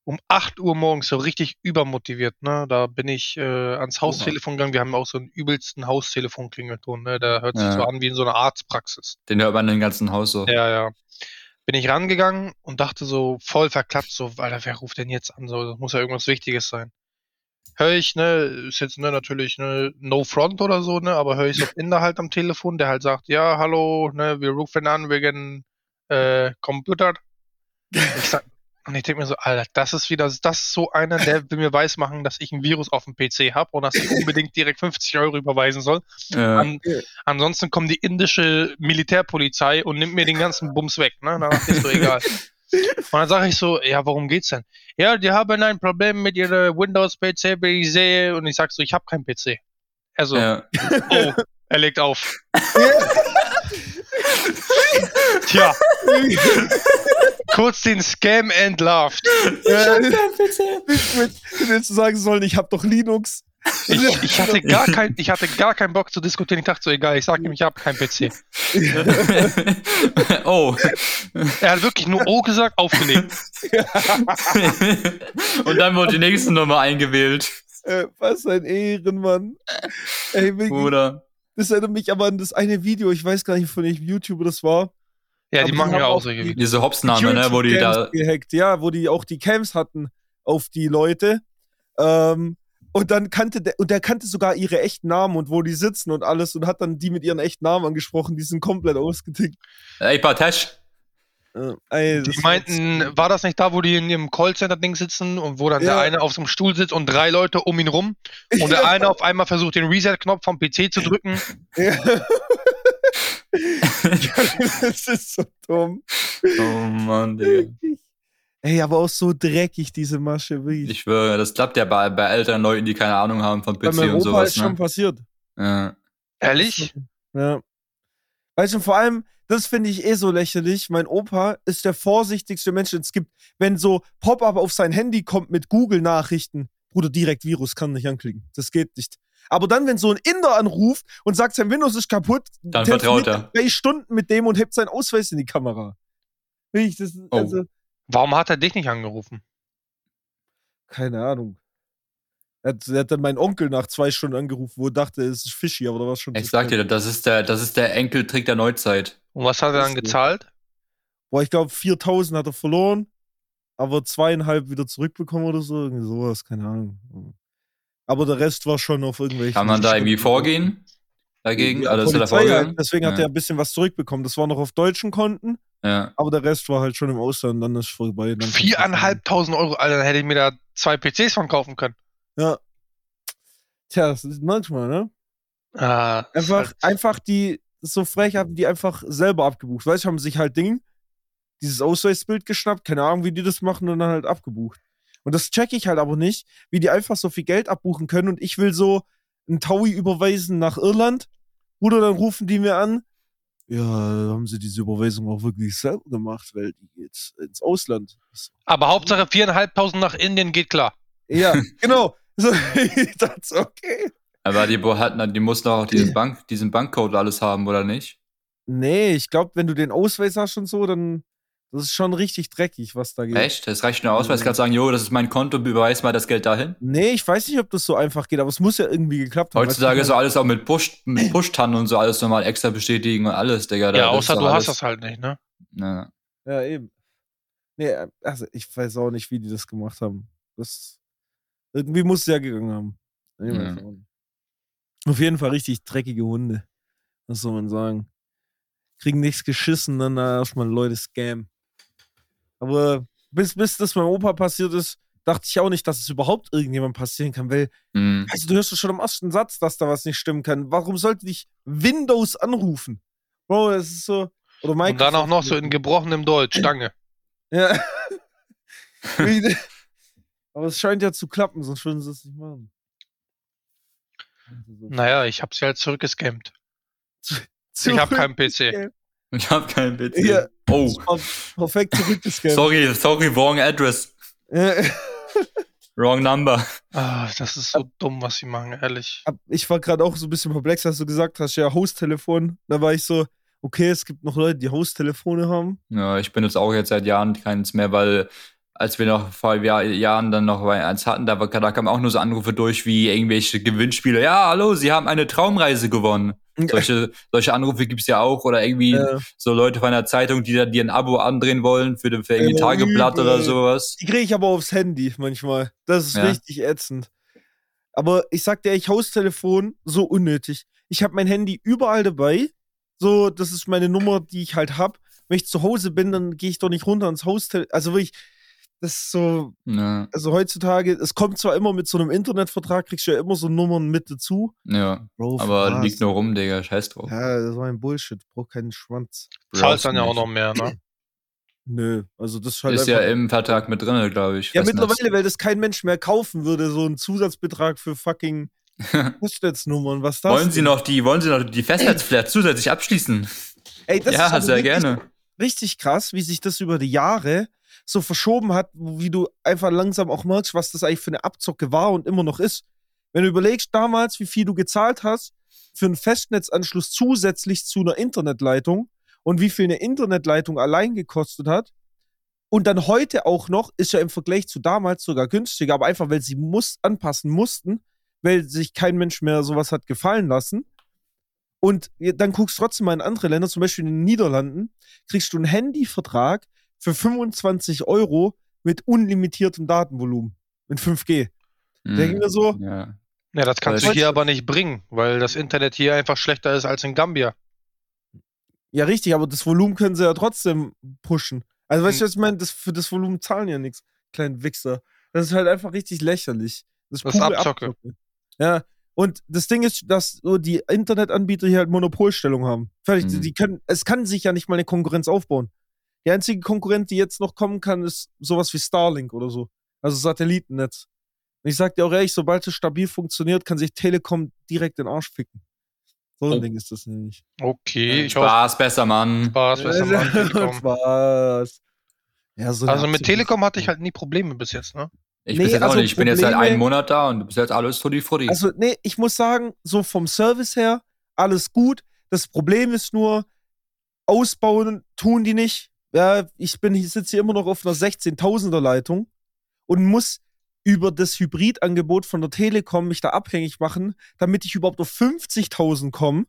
um 8 Uhr morgens so richtig übermotiviert, ne? Da bin ich äh, ans Haustelefon gegangen. Wir haben auch so einen übelsten Haustelefon-Klingelton, ne? Der hört sich ja. so an wie in so einer Arztpraxis. Den hört man im ganzen Haus so. Ja, ja. Bin ich rangegangen und dachte so voll verklappt, so, Alter, wer ruft denn jetzt an? So, das muss ja irgendwas Wichtiges sein. Hör ich, ne, ist jetzt ne, natürlich ne, No Front oder so, ne, aber höre ich so Inder halt am Telefon, der halt sagt, ja, hallo, ne, wir rufen an wegen äh, Computer. Ich sag, und ich denke mir so, Alter, das ist wieder, das ist so einer, der will mir weismachen, dass ich ein Virus auf dem PC habe und dass ich unbedingt direkt 50 Euro überweisen soll. Ja. An, ansonsten kommt die indische Militärpolizei und nimmt mir den ganzen Bums weg. Ne? Dann ist so egal. Und dann sage ich so, ja, worum geht's denn? Ja, die haben ein Problem mit ihrer Windows-PC, wie ich sehe. Und ich sag so, ich habe keinen PC. Also, ja. oh, er legt auf. Tja. Kurz den Scam entlarvt. Äh, willst du sagen sollen, ich habe doch Linux? Ich, ich, hatte gar kein, ich hatte gar keinen Bock zu diskutieren. Ich dachte so, egal, ich sage ihm, ich habe keinen PC. oh. Er hat wirklich nur O gesagt, aufgelegt. Und dann wurde die nächste Nummer eingewählt. Äh, was ein Ehrenmann. Ey, Bruder. Das erinnert mich aber an das eine Video, ich weiß gar nicht, von welchem YouTuber das war. Ja, die machen ja auch solche Videos. Diese Hops-Name, ne, wo die da. Gehackt, ja, wo die auch die Cams hatten auf die Leute. Ähm, und dann kannte der, und der kannte sogar ihre echten Namen und wo die sitzen und alles und hat dann die mit ihren echten Namen angesprochen, die sind komplett ausgetickt. Ey, Patesh. Äh, die meinten, war das nicht da, wo die in ihrem Callcenter-Ding sitzen und wo dann ja. der eine auf so einem Stuhl sitzt und drei Leute um ihn rum und der eine auf einmal versucht, den Reset-Knopf vom PC zu drücken? Ja. das ist so dumm. Oh Mann, Digga. Ey, aber auch so dreckig, diese Masche, wirklich. Ich schwöre, das klappt ja bei, bei älteren Leuten, die keine Ahnung haben von PC und sowas. Das ist ne? schon passiert. Ja. Ehrlich? Ja. Weißt du, vor allem, das finde ich eh so lächerlich. Mein Opa ist der vorsichtigste Mensch, den es gibt. Wenn so Pop-up auf sein Handy kommt mit Google-Nachrichten, Bruder, direkt Virus kann nicht anklicken. Das geht nicht. Aber dann, wenn so ein Inder anruft und sagt, sein Windows ist kaputt, dann vertraut er. Drei Stunden mit dem und hebt seinen Ausweis in die Kamera. Ich, das, oh. also, Warum hat er dich nicht angerufen? Keine Ahnung. Er hat, er hat, dann meinen Onkel nach zwei Stunden angerufen, wo er dachte, es ist fishy, aber da war es schon. Ich sag dir, das ist der, das ist der Enkeltrick der Neuzeit. Und was hat er dann gezahlt? Boah, ich glaube 4000 hat er verloren. aber zweieinhalb wieder zurückbekommen oder so. Irgendwie sowas, keine Ahnung. Aber der Rest war schon auf irgendwelchen. Kann man da irgendwie vorgehen? Dagegen? Ja, ist da Polizei vorgegangen? deswegen hat Ja. er ein bisschen was zurückbekommen. Das war noch auf deutschen Konten, Ja. aber der Rest war halt schon im Ausland, dann ist vorbei. Dann Viereinhalbtausend Euro, Alter, dann hätte ich mir da zwei PCs von kaufen können. Ja. Tja, das ist manchmal, ne? Ah, Einfach, halt- einfach die, so frech haben die einfach selber abgebucht. Weißt du, haben sich halt Ding, dieses Ausweisbild geschnappt, keine Ahnung, wie die das machen und dann halt abgebucht. Und das check ich halt aber nicht, wie die einfach so viel Geld abbuchen können und ich will so einen Taui überweisen nach Irland. Bruder, dann rufen die mir an. Ja, haben sie diese Überweisung auch wirklich selber gemacht, weil die geht ins Ausland. Aber Hauptsache viereinhalbtausend nach Indien geht klar. Ja, genau. So, ich dachte, okay. Aber die hatten, die mussten auch diesen Bank, diesen Bankcode alles haben, oder nicht? Nee, ich glaube, wenn du den Ausweis hast und so, dann das ist schon richtig dreckig, was da geht. Echt? Das reicht nur Ausweis. Mhm. Kannst sagen, jo, das ist mein Konto, überweis mal das Geld dahin. Nee, ich weiß nicht, ob das so einfach geht, aber es muss ja irgendwie geklappt haben. Heutzutage ist so alles auch mit Push, mit Push-Tannen und so alles nochmal extra bestätigen und alles, Digga. da- Ja, außer du doch hast alles- das halt nicht, ne? Ja. Ja, eben. Nee, also ich weiß auch nicht, wie die das gemacht haben. Das irgendwie muss es ja gegangen haben. Ich weiß Ja. Auf jeden Fall richtig dreckige Hunde. Was soll man sagen? Kriegen nichts geschissen, dann da erstmal Leute scam. Aber bis, bis das meinem Opa passiert ist, dachte ich auch nicht, dass es überhaupt irgendjemand passieren kann, weil Mhm. Also, du hörst schon am ersten Satz, dass da was nicht stimmen kann. Warum sollte dich Windows anrufen? Bro, das ist so. Oder Und dann auch noch so in gebrochenem Deutsch, Stange. Ja. Aber es scheint ja zu klappen, sonst würden sie es nicht machen. Naja, ich hab sie halt zurückgescammt. Zurück- Ich hab keinen PC. Ich hab keinen PC. Ja. Oh, Perfekt zurückgescannt. sorry, sorry, wrong address. Wrong number. Ah, das ist so dumm, was sie machen, ehrlich. Ab- Ich war gerade auch so ein bisschen perplex, als du gesagt hast, ja, Haustelefon. Da war ich so, okay, es gibt noch Leute, die Haustelefone haben. Ja, ich benutze auch jetzt seit Jahren keins mehr, weil als wir noch vor Jahr, Jahren dann noch eins hatten, da, da kamen auch nur so Anrufe durch wie irgendwelche Gewinnspiele. Ja, hallo, Sie haben eine Traumreise gewonnen. Solche, solche Anrufe gibt's ja auch. Oder irgendwie Ja. so Leute von der Zeitung, die da dir ein Abo andrehen wollen für, für irgendwie Ja, Tageblatt oder übel. sowas. Die kriege ich aber aufs Handy manchmal. Das ist Ja. richtig ätzend. Aber ich sag dir, ich Haustelefon, so unnötig. Ich habe mein Handy überall dabei. So, das ist meine Nummer, die ich halt hab. Wenn ich zu Hause bin, dann gehe ich doch nicht runter ins Haustelefon. Also wirklich, das ist so, Ja, also heutzutage, es kommt zwar immer mit so einem Internetvertrag, kriegst du ja immer so Nummern mit dazu. ja. Bro, aber was? liegt nur rum, Digga. Scheiß drauf. Ja, das war ein Bullshit. Braucht keinen Schwanz. Zahlst dann ja auch noch mehr, ne? Nö, also das ist halt Ist ja im Vertrag mit drin, glaube ich. Ja, mittlerweile, weil das kein Mensch mehr kaufen würde, so ein Zusatzbetrag für fucking Festnetznummern. Was das? Wollen Sie denn? noch die, wollen Sie noch die Festnetzflat zusätzlich abschließen? Ey, das ja, ist aber sehr richtig, gerne. Richtig krass, wie sich das über die Jahre so verschoben hat, wie du einfach langsam auch merkst, was das eigentlich für eine Abzocke war und immer noch ist. Wenn du überlegst damals, wie viel du gezahlt hast für einen Festnetzanschluss zusätzlich zu einer Internetleitung und wie viel eine Internetleitung allein gekostet hat. Und dann heute auch noch, ist ja im Vergleich zu damals sogar günstiger, aber einfach, weil sie muss anpassen mussten, weil sich kein Mensch mehr sowas hat gefallen lassen. Und dann guckst du trotzdem mal in andere Länder, zum Beispiel in den Niederlanden, kriegst du einen Handyvertrag für 25 Euro mit unlimitiertem Datenvolumen. Mit 5G. Hm, Denken wir so, Ja. Ja, das kannst Weil- du hier aber nicht bringen, weil das Internet hier einfach schlechter ist als in Gambia. ja richtig, aber das Volumen können sie ja trotzdem pushen. Also weißt du, Hm. was ich meine? Das, für das Volumen zahlen ja nichts. Kleinen Wichser. Das ist halt einfach richtig lächerlich. Das ist, Das ist pure Abzocke. Ja. Und das Ding ist, dass so die Internetanbieter hier halt Monopolstellung haben. Fertig. Die- Mhm. Die können, es kann sich ja nicht mal eine Konkurrenz aufbauen. Die einzige Konkurrent, die jetzt noch kommen kann, ist sowas wie Starlink oder so. Also Satellitennetz. Und ich sag dir auch ehrlich, sobald es stabil funktioniert, kann sich Telekom direkt den Arsch ficken. So ein Oh. Ding ist das nämlich. Okay, ich hoffe, Spaß, besser, Mann. Spaß, besser Telekom. Spaß. Ja, so Also mit Telekom hatte ich halt nie Probleme bis jetzt, ne? Ich Nee, also. Ich bin jetzt seit einem Monat da und du bist jetzt alles Tutti Frutti. Also, nee, ich muss sagen, so vom Service her, alles gut. Das Problem ist nur, ausbauen tun die nicht. Ja, ich bin, ich sitze hier immer noch auf einer 16.000er Leitung und muss über das Hybridangebot von der Telekom mich da abhängig machen, damit ich überhaupt auf 50.000 komme.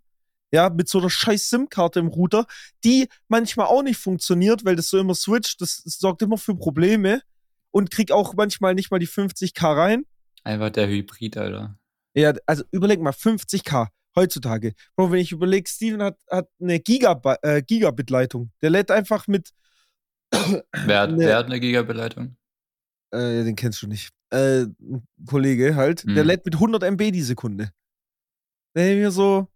Ja, mit so einer scheiß SIM-Karte im Router, die manchmal auch nicht funktioniert, weil das so immer switcht. Das, das sorgt immer für Probleme. Und krieg auch manchmal nicht mal die 50k rein. Einfach der Hybrid, Alter. Ja, also überleg mal, 50k heutzutage. Bro, wenn ich überlege, Steven hat, hat eine Gigab äh, Gigabit-Leitung. Der lädt einfach mit. Wer hat, Ne. wer hat eine Gigabit-Leitung? Äh, den kennst du nicht. Äh, ein Kollege halt, der Hm. lädt mit 100 MB die Sekunde. Ich mir so,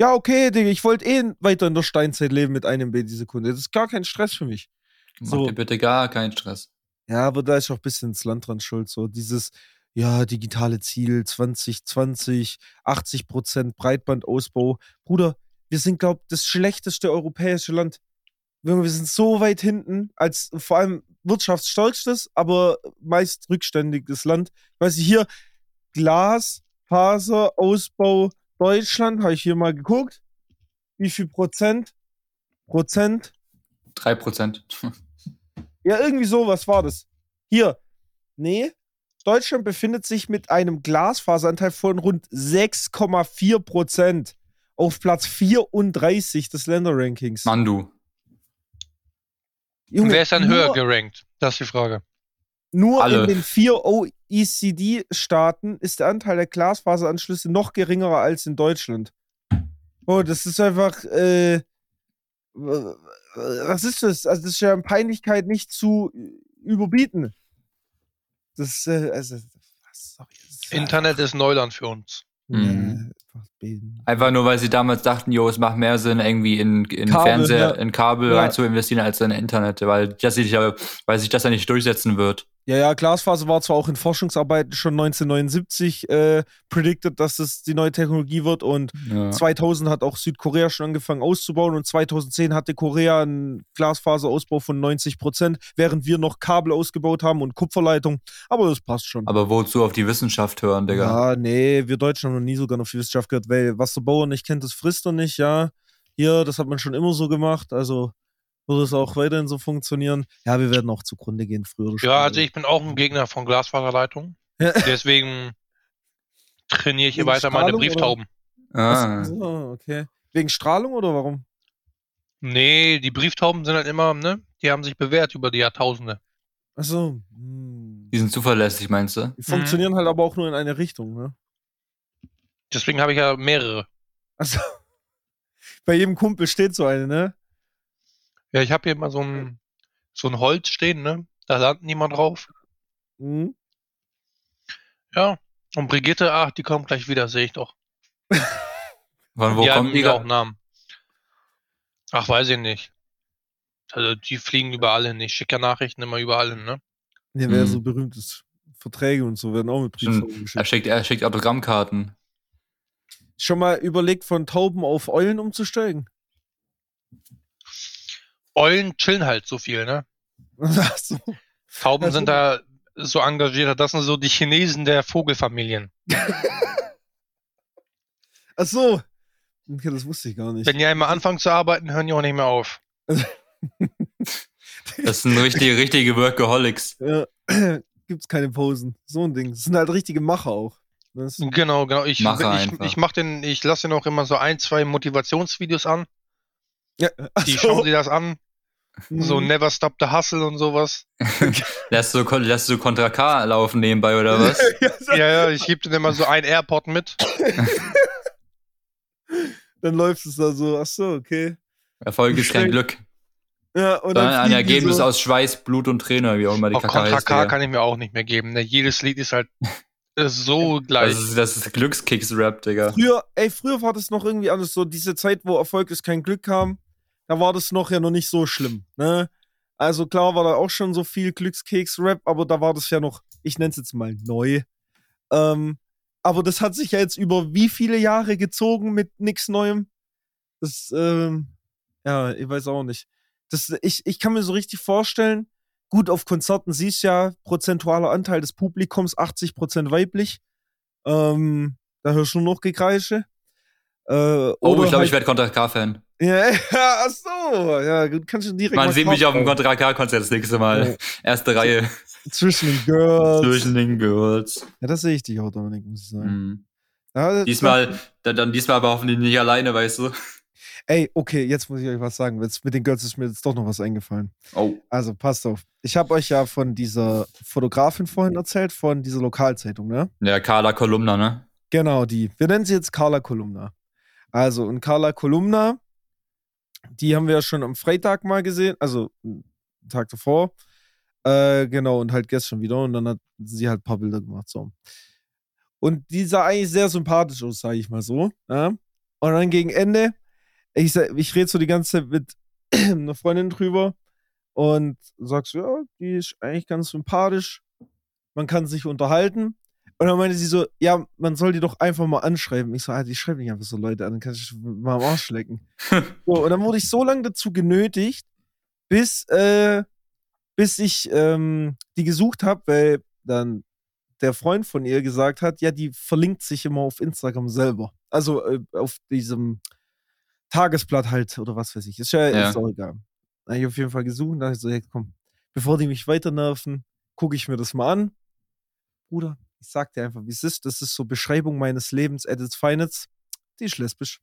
ja, okay, Digga, ich wollte eh weiter in der Steinzeit leben mit 1 MB die Sekunde. Das ist gar kein Stress für mich. Mach So. dir bitte gar keinen Stress. Ja, aber da ist auch ein bisschen das Land dran schuld. So dieses, ja, digitale Ziel 2020, 80% Breitbandausbau. Bruder, wir sind, glaub das schlechteste europäische Land. Wir sind so weit hinten, als vor allem wirtschaftsstärkstes, aber meist rückständiges Land. Ich weiß nicht, hier Glas, Faser, Ausbau Deutschland, habe ich hier mal geguckt. Wie viel Prozent? Prozent? Drei Prozent. Ja, irgendwie sowas war das. Hier. Nee. Deutschland befindet sich mit einem Glasfaseranteil von rund 6,4 Prozent auf Platz 34 des Länderrankings. Mandu. Junge, Wer ist dann höher gerankt? Das ist die Frage. Nur Alle. in den vier OECD-Staaten ist der Anteil der Glasfaseranschlüsse noch geringerer als in Deutschland. Oh, das ist einfach, äh, was ist das? Also, das ist ja an Peinlichkeit nicht zu überbieten. Das, äh, also, was, sorry. das ist Internet ist Neuland für uns. einfach- Mhm. Einfach. Einfach nur, weil sie damals dachten, jo, es macht mehr Sinn, irgendwie in, in Kabel, Fernseher, ja. in Kabel Ja. rein zu investieren als in Internet, weil, das weil sich das ja nicht durchsetzen wird. Ja, ja, Glasfaser war zwar auch in Forschungsarbeiten schon 1979 äh, predicted, dass es die neue Technologie wird und Ja. 2000 hat auch Südkorea schon angefangen auszubauen und 2010 hatte Korea einen Glasfaserausbau von 90 Prozent, während wir noch Kabel ausgebaut haben und Kupferleitung. Aber das passt schon. Aber wozu auf die Wissenschaft hören, Digga? Ja, nee, wir Deutschen haben noch nie so gerne auf die Wissenschaft gehört, weil was der Bauer nicht kennt, das frisst er nicht, ja. Hier, das hat man schon immer so gemacht, also wird es auch weiterhin so funktionieren. Ja, wir werden auch zugrunde gehen, früher oder später. Ja, also ich bin auch ein Gegner von Glasfaserleitungen. Ja. Deswegen trainiere ich hier Wegen weiter meine Strahlung, oder? Brieftauben. Ah. So, okay. Wegen Strahlung oder warum? Nee, die Brieftauben sind halt immer, ne? Die haben sich bewährt über die Jahrtausende. Achso. Hm. Die sind zuverlässig, meinst du? Die funktionieren halt aber auch nur in eine Richtung, ne? Deswegen habe ich ja mehrere. Also, bei jedem Kumpel steht so eine, ne? Ja, ich habe hier mal so ein, so ein Holz stehen, ne? Da landet niemand drauf. Mhm. Ja. Und Brigitte, ach, die kommt gleich wieder, sehe ich doch. Von wo die haben kommen die? auch Namen. Ach, weiß ich nicht. Also, die fliegen überall hin. Ich schicke ja Nachrichten immer überall hin, ne? Ja, wer Mhm. so berühmt ist. Verträge und so werden auch mit Stimmt. Brieftaube Er geschickt. schickt, er schickt Autogrammkarten. Schon mal überlegt, von Tauben auf Eulen umzusteigen? Eulen chillen halt so viel, ne? Ach so. Tauben Also- sind da so engagiert. Das sind so die Chinesen der Vogelfamilien. Ach so. Okay, das wusste ich gar nicht. Wenn die einmal anfangen zu arbeiten, hören die auch nicht mehr auf. Das sind richtige, richtige Workaholics. Ja, gibt's keine Posen. So ein Ding. Das sind halt richtige Macher auch. Das, Genau, genau. Ich, Mache ich, ich mach den, ich lasse den auch immer so ein, zwei Motivationsvideos an. Ja, Die so. schauen sich das an. Mhm. So Never Stop the Hustle und sowas. Lässt du, lässt du Contra K laufen nebenbei oder was? Ja, Ja, ich gebe denen immer so ein AirPod mit. Dann läuft es da so. Ach so, okay. Erfolg ist kein. Glück, Ja, und sondern ein Ergebnis so. aus Schweiß, Blut und Träne, wie auch immer die Auf Kacke Contra heißt. K kann ich mir auch nicht mehr geben. Ne? Jedes Lied ist halt ist so gleich. Das ist, das ist Glückskicks-Rap, Digga. Früher, ey, früher war das noch irgendwie alles so, diese Zeit, wo Erfolg ist kein Glück kam, da war das noch ja noch nicht so schlimm, ne? Also klar war da auch schon so viel Glückskeks-Rap, aber da war das ja noch, ich nenne es jetzt mal neu. Ähm, aber das hat sich ja jetzt über wie viele Jahre gezogen mit nix Neuem? Das, ähm, ja, ich weiß auch nicht. Das, ich, ich kann mir so richtig vorstellen, gut, auf Konzerten siehst du ja, prozentualer Anteil des Publikums, 80% weiblich. Ähm, da hörst du nur noch Gekreische. Äh, Oh, ich glaube, halt, ich werde Contra K-Fan. Ja, ja, ach so. Ja, gut, kannst du direkt Man sieht mich auf dem. Contra K-Konzert das nächste Mal. Erste Reihe Zwischen den Girls. zwischen den Girls. Ja, das sehe ich dich auch, Dominik, muss ich sagen. Mhm. Ja, Diesmal, dann, dann diesmal aber hoffentlich nicht alleine, weißt du. Ey, okay, jetzt muss ich euch was sagen. Jetzt mit den Girls ist mir jetzt doch noch was eingefallen. Oh. Also, passt auf. Ich habe euch ja von dieser Fotografin vorhin erzählt, von dieser Lokalzeitung, ne? Ja, Carla Kolumna, ne? Genau, die. Wir nennen sie jetzt Carla Kolumna. Also, und Carla Kolumna, die haben wir ja schon am Freitag mal gesehen, also einen Tag davor. Äh, genau, und halt gestern wieder. Und dann hat sie halt ein paar Bilder gemacht. So. Und die sah eigentlich sehr sympathisch aus, sage ich mal so. Ja? Und dann gegen Ende, ich, ich rede so die ganze Zeit mit einer Freundin drüber und sagst, ja, die ist eigentlich ganz sympathisch. Man kann sich unterhalten. Und dann meinte sie so, ja, man soll die doch einfach mal anschreiben. Ich so, ah, die schreiben nicht einfach so Leute an, dann kann ich mal am Arsch lecken. so, und dann wurde ich so lange dazu genötigt, bis, äh, bis ich ähm, die gesucht habe, weil dann der Freund von ihr gesagt hat, ja, die verlinkt sich immer auf Instagram selber. Also äh, auf diesem Tagesblatt halt oder was weiß ich. Ist ja, Ja. Ist auch egal. Da hab ich auf jeden Fall gesucht und dachte so, hey, komm, bevor die mich weiter nerven, gucke ich mir das mal an. Bruder, ich sag dir einfach, wie es ist. Das ist so Beschreibung meines Lebens at its finest. Die ist lesbisch.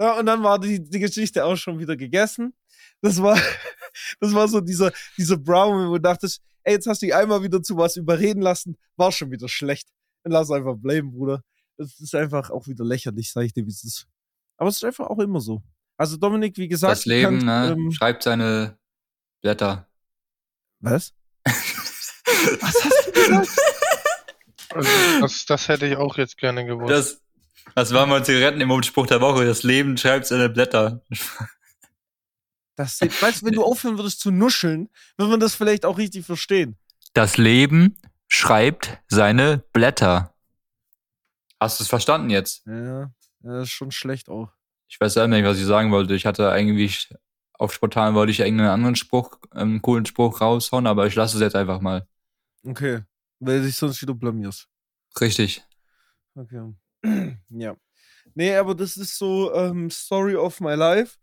Ja, und dann war die, die Geschichte auch schon wieder gegessen. Das war, das war so dieser, dieser Brown, wo du dachtest, ey, jetzt hast du dich einmal wieder zu was überreden lassen, war schon wieder schlecht. Dann lass einfach bleiben, Bruder. Das ist einfach auch wieder lächerlich, sag ich dir, wie es ist. Aber es ist einfach auch immer so. Also Dominik, wie gesagt, Das Leben, du ne? ähm, Schreibt seine Blätter. was? Was hast du gesagt? Also, das, das hätte ich auch jetzt gerne gewusst. Das, das war mal Zigaretten im Spruch der Woche. Das Leben schreibt seine Blätter. Das, weißt du, wenn du aufhören würdest zu nuscheln, würde man das vielleicht auch richtig verstehen. Das Leben schreibt seine Blätter. Hast du es verstanden jetzt? Ja, ja, das ist schon schlecht auch. Ich weiß selber nicht, was ich sagen wollte. Ich hatte eigentlich auf spontan wollte ich irgendeinen anderen Spruch, einen coolen Spruch raushauen, aber ich lasse es jetzt einfach mal. Okay. Weil du dich sonst wieder blamierst. Richtig. Okay. ja. Nee, aber das ist so ähm, Story of my life.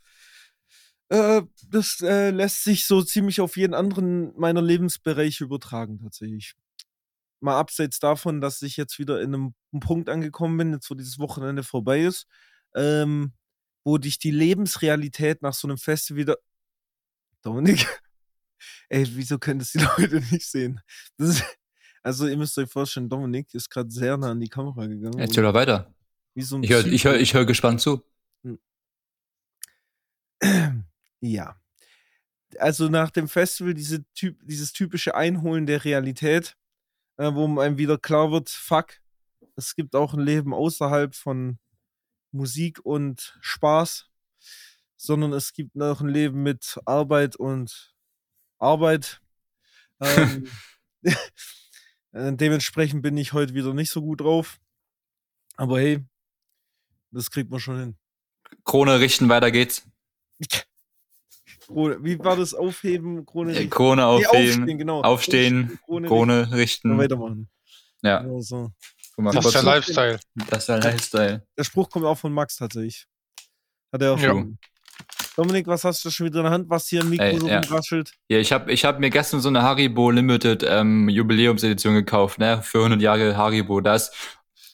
Äh, das äh, lässt sich so ziemlich auf jeden anderen meiner Lebensbereiche übertragen, tatsächlich. Mal abseits davon, dass ich jetzt wieder in einem, einem Punkt angekommen bin, jetzt wo dieses Wochenende vorbei ist, ähm, wo dich die Lebensrealität nach so einem Festival wieder. Dominik? Ey, wieso können das die Leute nicht sehen? Das ist, also, ihr müsst euch vorstellen, Dominik ist gerade sehr nah an die Kamera gegangen. Erzähl doch weiter. So Ich höre ich hör, ich hör gespannt zu. Ja. Also nach dem Festival diese typ, dieses typische Einholen der Realität, äh, wo einem wieder klar wird, fuck, es gibt auch ein Leben außerhalb von Musik und Spaß, sondern es gibt noch ein Leben mit Arbeit und Arbeit. Ähm, äh, dementsprechend bin ich heute wieder nicht so gut drauf. Aber hey, das kriegt man schon hin. Krone richten, weiter geht's. Krone, wie war das? Aufheben, Krone Äh, richten? Krone Nee, aufheben, genau. aufstehen, Krone, Krone richten. richten. weitermachen. Ja, Genau so. mal, das ist der Lifestyle. das ist der Lifestyle. Der Spruch kommt auch von Max tatsächlich. Hat er auch Ja. schon. Dominik, was hast du schon wieder in der Hand, was hier im Mikro Ey, so ja. rumraschelt? Ja, ich habe ich hab mir gestern so eine Haribo Limited ähm, Jubiläumsedition gekauft, ne? Für 100 Jahre Haribo. Das.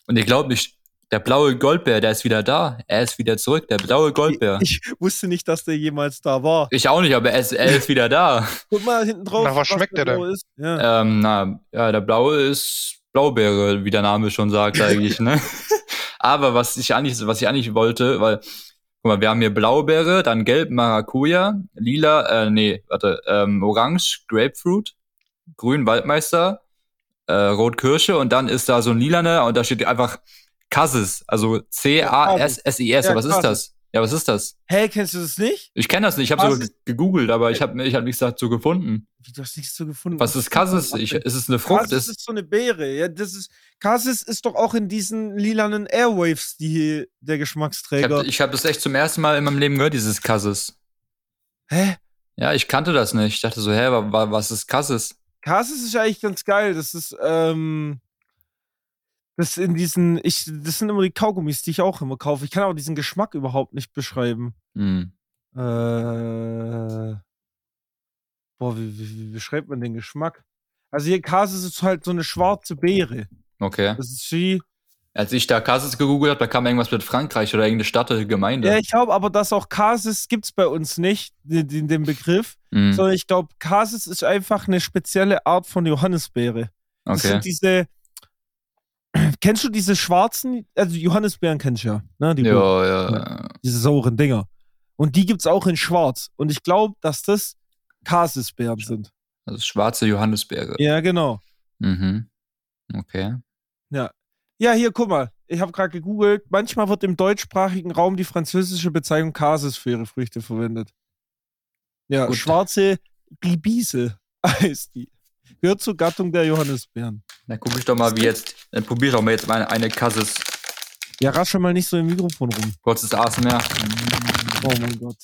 Und ihr glaubt nicht, der blaue Goldbär, der ist wieder da. Er ist wieder zurück, der blaue Goldbär. Ich wusste nicht, dass der jemals da war. Ich auch nicht, aber er ist, er ist wieder da. Guck mal hinten drauf. Nach was schmeckt der denn? Ja. Ähm, na, ja, der blaue ist Blaubeere, wie der Name schon sagt eigentlich, ne? Aber was ich eigentlich, was ich eigentlich wollte, weil, guck mal, wir haben hier Blaubeere, dann Gelb Maracuja, Lila, äh, nee, warte, ähm, Orange Grapefruit, Grün Waldmeister, äh, Rot Kirsche und dann ist da so ein lilaner und da steht einfach Cassis, also C-A-S-S-I-S. Ja, was ist das? Ja, was ist das? Hä, kennst du das nicht? Ich kenne das nicht, ich habe sogar gegoogelt, aber ich habe ich hab nichts dazu gefunden. Wie, du hast nichts so gefunden. Was ist Cassis? Ich, ist es eine Frucht? Cassis Ist, so eine Beere. Ja, das ist, Cassis ist doch auch in diesen lilanen Airwaves die hier, der Ich Geschmacksträger. habe ich hab das echt zum ersten Mal in meinem Leben gehört, dieses Cassis. Hä? Ja, ich kannte das nicht. Ich dachte so, hä, wa, wa, was ist Cassis? Cassis ist eigentlich ganz geil. Das ist, ähm, das in diesen, ich, das sind immer die Kaugummis, die ich auch immer kaufe. Ich kann auch diesen Geschmack überhaupt nicht beschreiben. Hm. Äh, boah, wie, wie, wie beschreibt man den Geschmack? Also hier Cassis ist halt so eine schwarze Beere. Okay. Das ist wie, Als ich da Cassis gegoogelt habe, da kam irgendwas mit Frankreich oder irgendeine Stadt oder Gemeinde. Ja, ich glaube aber, dass auch Casis gibt's bei uns nicht, den, den, Begriff, Mhm. sondern ich glaube, Casis ist einfach eine spezielle Art von Johannisbeere. Das Okay. sind diese. Kennst du diese schwarzen? Also Johannisbeeren kennst du ja, ne? Die roten, Ja, ja. diese sauren Dinger. Und die gibt's auch in schwarz. Und ich glaube, dass das Casisbeeren sind. Also schwarze Johannisbeere. Ja, genau. Mhm. Okay. Ja, hier, guck mal. Ich habe gerade gegoogelt. Manchmal wird im deutschsprachigen Raum die französische Bezeichnung Casis für ihre Früchte verwendet. Ja, Gut. schwarze Ribise heißt die. Gehört zur Gattung der Johannisbeeren. Dann guck ich doch mal, wie jetzt. Dann probier doch mal jetzt mal eine Cassis. Ja, rasche mal nicht so im Mikrofon rum. Kurzes ASMR. Oh mein Gott.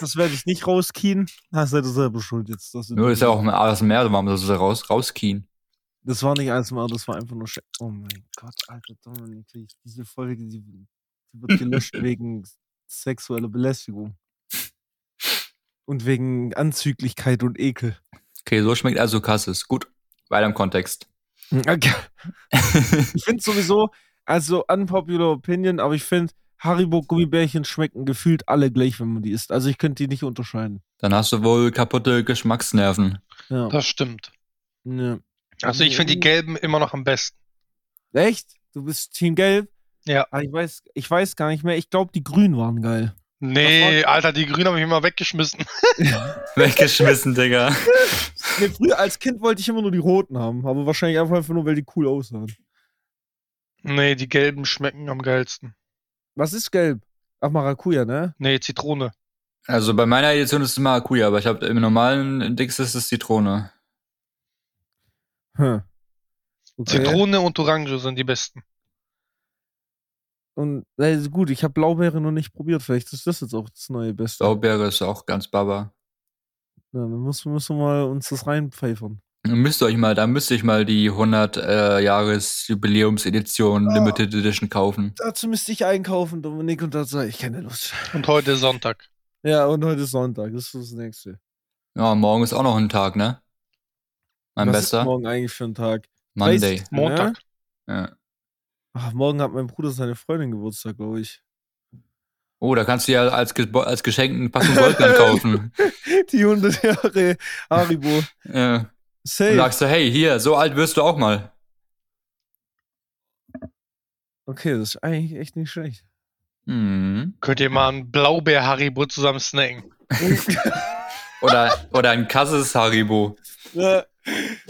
Das werde ich nicht rauskien. Da seid ihr selber schuld jetzt. Das, Nur ist ja auch ein ASMR, warum soll das raus, rauskien? das war nicht mal, das war einfach nur Sch Oh mein Gott, Alter, Dominik, diese Folge, die, die wird gelöscht wegen sexueller Belästigung. Und wegen Anzüglichkeit und Ekel. Okay, so schmeckt also Cassis. Gut. Weiter im Kontext. Okay. Ich finde sowieso, also unpopular opinion, aber ich finde, Haribo Gummibärchen schmecken gefühlt alle gleich, wenn man die isst. Also ich könnte die nicht unterscheiden. Dann hast du wohl kaputte Geschmacksnerven. Ja. Das stimmt. ja. Also ich finde die gelben immer noch am besten. Echt? Du bist Team Gelb? Ja. Ah, ich weiß, ich weiß gar nicht mehr. Ich glaube, die Grünen waren geil. Nee, Alter, die Grünen habe ich immer weggeschmissen. Weggeschmissen, Digga. Nee, früher als Kind wollte ich immer nur die roten haben, aber wahrscheinlich einfach, einfach nur, weil die cool aussahen. Nee, die gelben schmecken am geilsten. Was ist gelb? Ach, Maracuja, ne? Nee, Zitrone. Also bei meiner Edition ist es Maracuja, aber ich habe im normalen Dix ist es Zitrone. Hm. Okay. Zitrone und Orange sind die besten. Und äh, gut, ich habe Blaubeere noch nicht probiert. Vielleicht ist das jetzt auch das neue Beste. Blaubeere ist auch ganz baba. Ja, dann müssen, müssen wir mal uns das reinpfeifern. Dann müsst ihr euch mal, da müsste ich mal die 100 äh, Jahres Jubiläumsedition Ah. Limited Edition kaufen. Dazu müsste ich einkaufen, Dominik, und dazu habe ich keine Lust. Und heute ist Sonntag. Ja, und heute ist Sonntag, das ist das nächste. Ja, morgen ist auch noch ein Tag, ne? Mein Was bester ist morgen eigentlich für ein Tag? Monday. 30. Montag. Ja. Ach, morgen hat mein Bruder seine Freundin Geburtstag, glaube ich. Oh, da kannst du ja als, Ge als Geschenk eine Packung Goldbeeren kaufen. Die 100 Jahre Haribo. Ja. Und Safe. sagst du, hey, hier, so alt wirst du auch mal. Okay, das ist eigentlich echt nicht schlecht. Hm. Könnt ihr mal ein Blaubeer-Haribo zusammen snacken. Oder, oder ein Kasses Haribo. ja,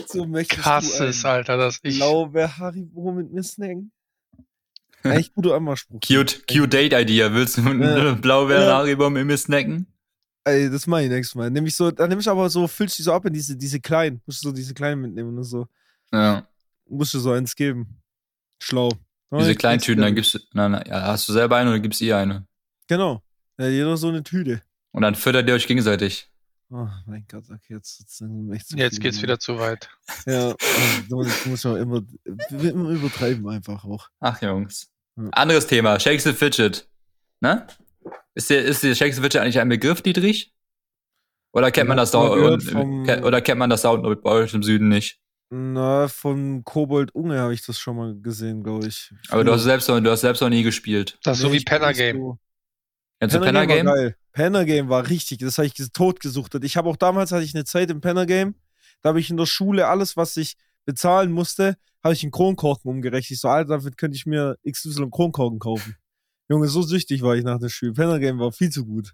so möchtest ein Alter, das ich. Blaubeer Haribo mit mir snacken? Echt guter Anmachspruch. Cute, cute Date Idea. Willst du Ja. eine Ja. Haribo mit mir snacken? Ey, das mach ich nächstes Mal. Nimm ich so, dann nimm ich aber so, füllst die so ab in diese, diese kleinen. Musst du so diese kleinen mitnehmen und so. Ja. Musst du so eins geben. Schlau. Diese Ja, kleinen Tüten, dann gibst du, na, na, ja, hast du selber eine oder gibst ihr eine? Genau. Ja, jeder so eine Tüte. Und dann füttert ihr euch gegenseitig. Oh mein Gott, okay, jetzt, jetzt, sind echt zu Jetzt viele, geht's wieder zu weit. Ja, du musst ja immer, immer übertreiben einfach auch. Ach, Jungs. Ja. Anderes Thema, Shakes and Fidget. Ne? Ist dir, ist dir Shakes and Fidget eigentlich ein Begriff, Dietrich? Oder kennt man das da vom- oder kennt man das da unten bei euch im Süden nicht? Na, von Kobold Unge habe ich das schon mal gesehen, glaube ich. Aber du Früher. hast selbst noch, du hast selbst noch nie gespielt. Das ist so Nee, wie ich bin Penner Game. so- Kennst du Penner Penner Game Game? war geil. Penner Game war richtig, das habe ich tot gesuchtet. Ich habe auch damals hatte ich eine Zeit im Penner Game, da habe ich in der Schule alles, was ich bezahlen musste, habe ich in Kronkorken umgerechnet. Ich so, Alter, damit könnte ich mir XY Kronkorken kaufen. Junge, so süchtig war ich nach dem Spiel. Penner Game war viel zu gut.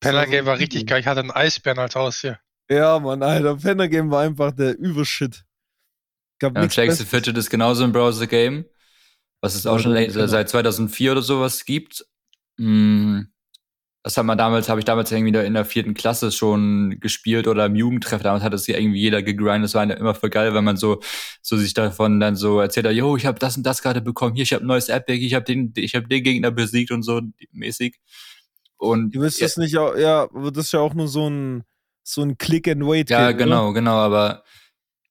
Penner Game war gut. richtig geil. Ich hatte einen Eisbären als Haustier. Ja, Mann, Alter, Penner Game war einfach der Übershit. Gab Ja, Besseres. Fidget ist genauso ein Browser-Game, was es auch schon genau. seit 2004 oder sowas gibt. Mm, Das hat man damals, habe ich damals irgendwie in der vierten Klasse schon gespielt oder im Jugendtreff. Damals hat es ja irgendwie jeder gegrindet. Das war immer voll geil, wenn man so, so sich davon dann so erzählt hat, yo, ich habe das und das gerade bekommen. Hier, ich habe ein neues Epic, ich habe den, ich habe den Gegner besiegt und so mäßig. Und Ihr wisst ja, das nicht, auch- ja, das ist ja auch nur so ein, so ein Click and Wait. Ja, Game, genau, genau, aber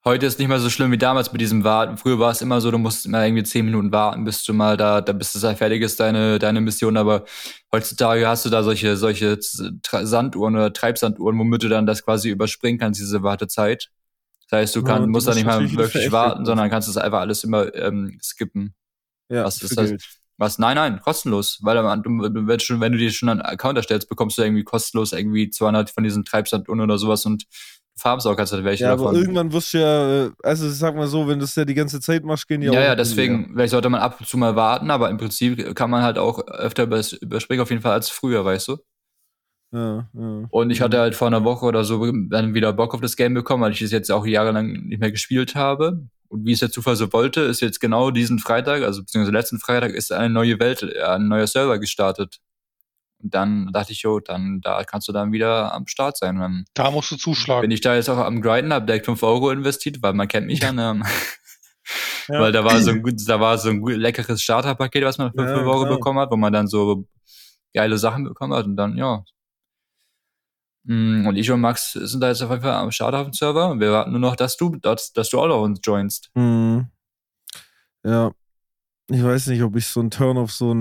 heute ist nicht mehr so schlimm wie damals mit diesem Warten. Früher war es immer so, du musst immer irgendwie zehn Minuten warten, bis du mal da, da bis es halt fertig ist, deine, deine Mission, aber heutzutage hast du da solche, solche Sanduhren oder Treibsanduhren, womit du dann das quasi überspringen kannst, diese Wartezeit. Das heißt, du Ja, kann, du musst da nicht mal wirklich warten, sondern kannst es einfach alles immer ähm, skippen. Ja, Was ist das? Geld. Was? Nein, nein, kostenlos. Weil du, du, wenn, schon, wenn du dir schon einen Account erstellst, bekommst du irgendwie kostenlos irgendwie 200 von diesen Treibsand oder sowas und farmst auch ganz welche Ja, aber davon. irgendwann wirst du ja, äh, also sag mal so, wenn du es ja die ganze Zeit machst, gehen die Ja, auch ja, billiger. deswegen, vielleicht sollte man ab und zu mal warten, aber im Prinzip kann man halt auch öfter übers- überspringen, auf jeden Fall als früher, weißt du? Ja, ja. Und ich hatte halt vor einer Woche oder so dann wieder Bock auf das Game bekommen, weil ich es jetzt auch jahrelang nicht mehr gespielt habe. Und wie es der Zufall so wollte, ist jetzt genau diesen Freitag, also beziehungsweise letzten Freitag, ist eine neue Welt, äh, ein neuer Server gestartet. Dann dachte ich, jo, dann da kannst du dann wieder am Start sein. Und dann Da musst du zuschlagen. bin ich da jetzt auch am Grinden, hab direkt 5 Euro investiert, weil man kennt mich ja, ne? Ja. Weil da war so ein gut, da war so ein gut, leckeres Starterpaket, was man für Ja, 5 Euro bekommen hat, wo man dann so geile Sachen bekommen hat und dann, ja. Mm, Und ich und Max sind da jetzt auf jeden Fall am Start auf dem Server wir warten nur noch, dass du, dass, dass du auch noch uns joinst. Mhm. Ja. Ich weiß nicht, ob ich so einen Turn auf so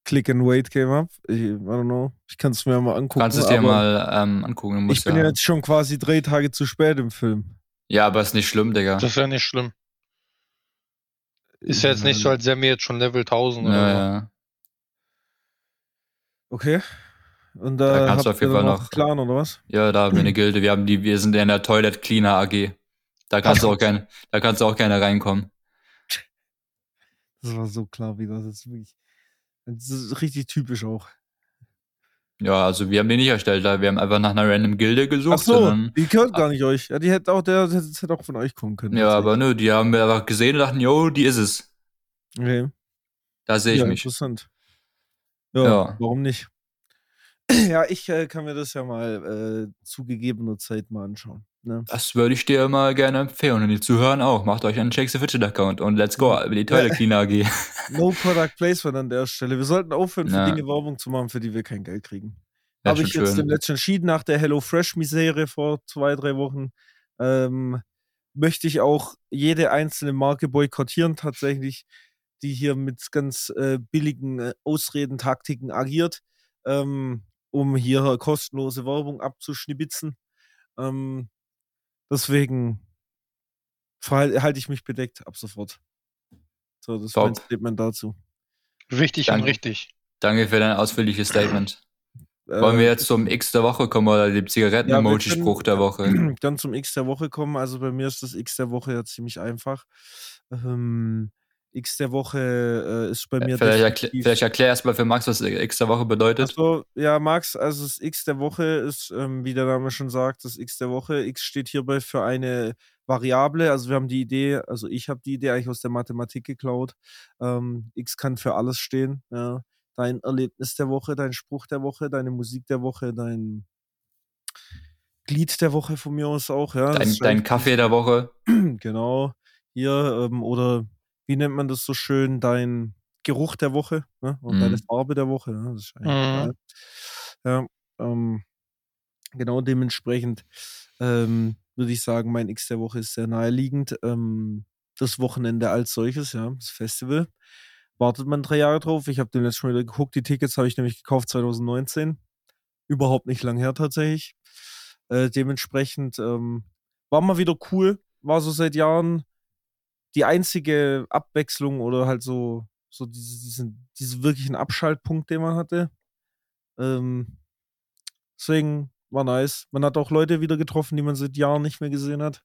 ein Click-and-Wait-Game habe. Ich, I don't know. Ich kann es mir mal angucken. Kannst es dir mal ähm, angucken. Du musst Ich bin ja, ja jetzt schon quasi drei Tage zu spät im Film. ja, aber ist nicht schlimm, Digga. Das ist ja nicht schlimm. Ist ja jetzt nicht so, als wären wir jetzt schon Level 1000 oder Ja, so. ja. Okay. Und Da da, kannst du auf jeden Fall noch- einen Clan oder was? ja, da haben wir eine Gilde. Wir haben die, wir sind in der Toilet Cleaner AG. Da kannst du auch gerne, da kannst du auch gerne reinkommen. Das war so klar wieder. Das ist wirklich. Das ist richtig typisch auch. Ja, also wir haben die nicht erstellt, da wir haben einfach nach einer random Gilde gesucht. Ach so, die gehört gar nicht euch. Ja, die hätte auch, der, das hätte auch von euch kommen können. Ja, aber nö, die haben wir einfach gesehen und dachten, yo, die ist es. Okay. Da sehe ich ja, mich. interessant. Ja, Ja. warum nicht? Ja, ich äh, kann mir das ja mal äh, zu gegebener Zeit mal anschauen. Ne? Das würde ich dir mal gerne empfehlen und die Zuhören auch. Macht euch einen Shakes the Fidget Account und let's go über die Toilet Cleaner AG. No Product Placement an der Stelle. Wir sollten aufhören, für Ja. Dinge Werbung zu machen, für die wir kein Geld kriegen. Habe ich jetzt schön. demnächst entschieden, nach der Hello Fresh-Misere vor zwei, drei Wochen, ähm, möchte ich auch jede einzelne Marke boykottieren, tatsächlich, die hier mit ganz äh, billigen äh, Ausreden, Taktiken agiert, ähm, um hier kostenlose Werbung abzuschnibitzen. Ähm, deswegen halte ich mich bedeckt ab sofort. So, das ist mein Top. Statement dazu. Wichtig und Danke. richtig. Danke für dein ausführliches Statement. Wollen wir Äh, jetzt zum X der Woche kommen oder dem Zigaretten-Emoji-Spruch der Woche? dann zum X der Woche kommen. Also bei mir ist das X der Woche ja ziemlich einfach. Ähm, X der Woche äh, ist bei mir Vielleicht, definitiv- vielleicht erklär erstmal für Max, was X der Woche bedeutet. Also, ja, Max, also das X der Woche ist, ähm, wie der Name schon sagt, das X der Woche. X steht hierbei für eine Variable. Also wir haben die Idee, also ich habe die Idee eigentlich aus der Mathematik geklaut. Ähm, X kann für alles stehen. Ja. Dein Erlebnis der Woche, dein Spruch der Woche, deine Musik der Woche, dein Glied der Woche von mir aus auch. Ja. Dein, dein Kaffee der Woche. genau. Hier, ähm, oder wie nennt man das so schön? Dein Geruch der Woche ne? und Mhm. deine Farbe der Woche. Ne? Das ist eigentlich Mhm. Ja, ähm, genau dementsprechend ähm, würde ich sagen, mein X der Woche ist sehr naheliegend. Ähm, das Wochenende als solches, ja, das Festival. Wartet man drei Jahre drauf. Ich habe den letzten Mal wieder geguckt. Die Tickets habe ich nämlich gekauft 2019. Überhaupt nicht lang her tatsächlich. Äh, dementsprechend ähm, war mal wieder cool. War so seit Jahren die einzige Abwechslung oder halt so, so diese, diesen, diesen wirklichen Abschaltpunkt, den man hatte. Ähm, deswegen war nice. Man hat auch Leute wieder getroffen, die man seit Jahren nicht mehr gesehen hat.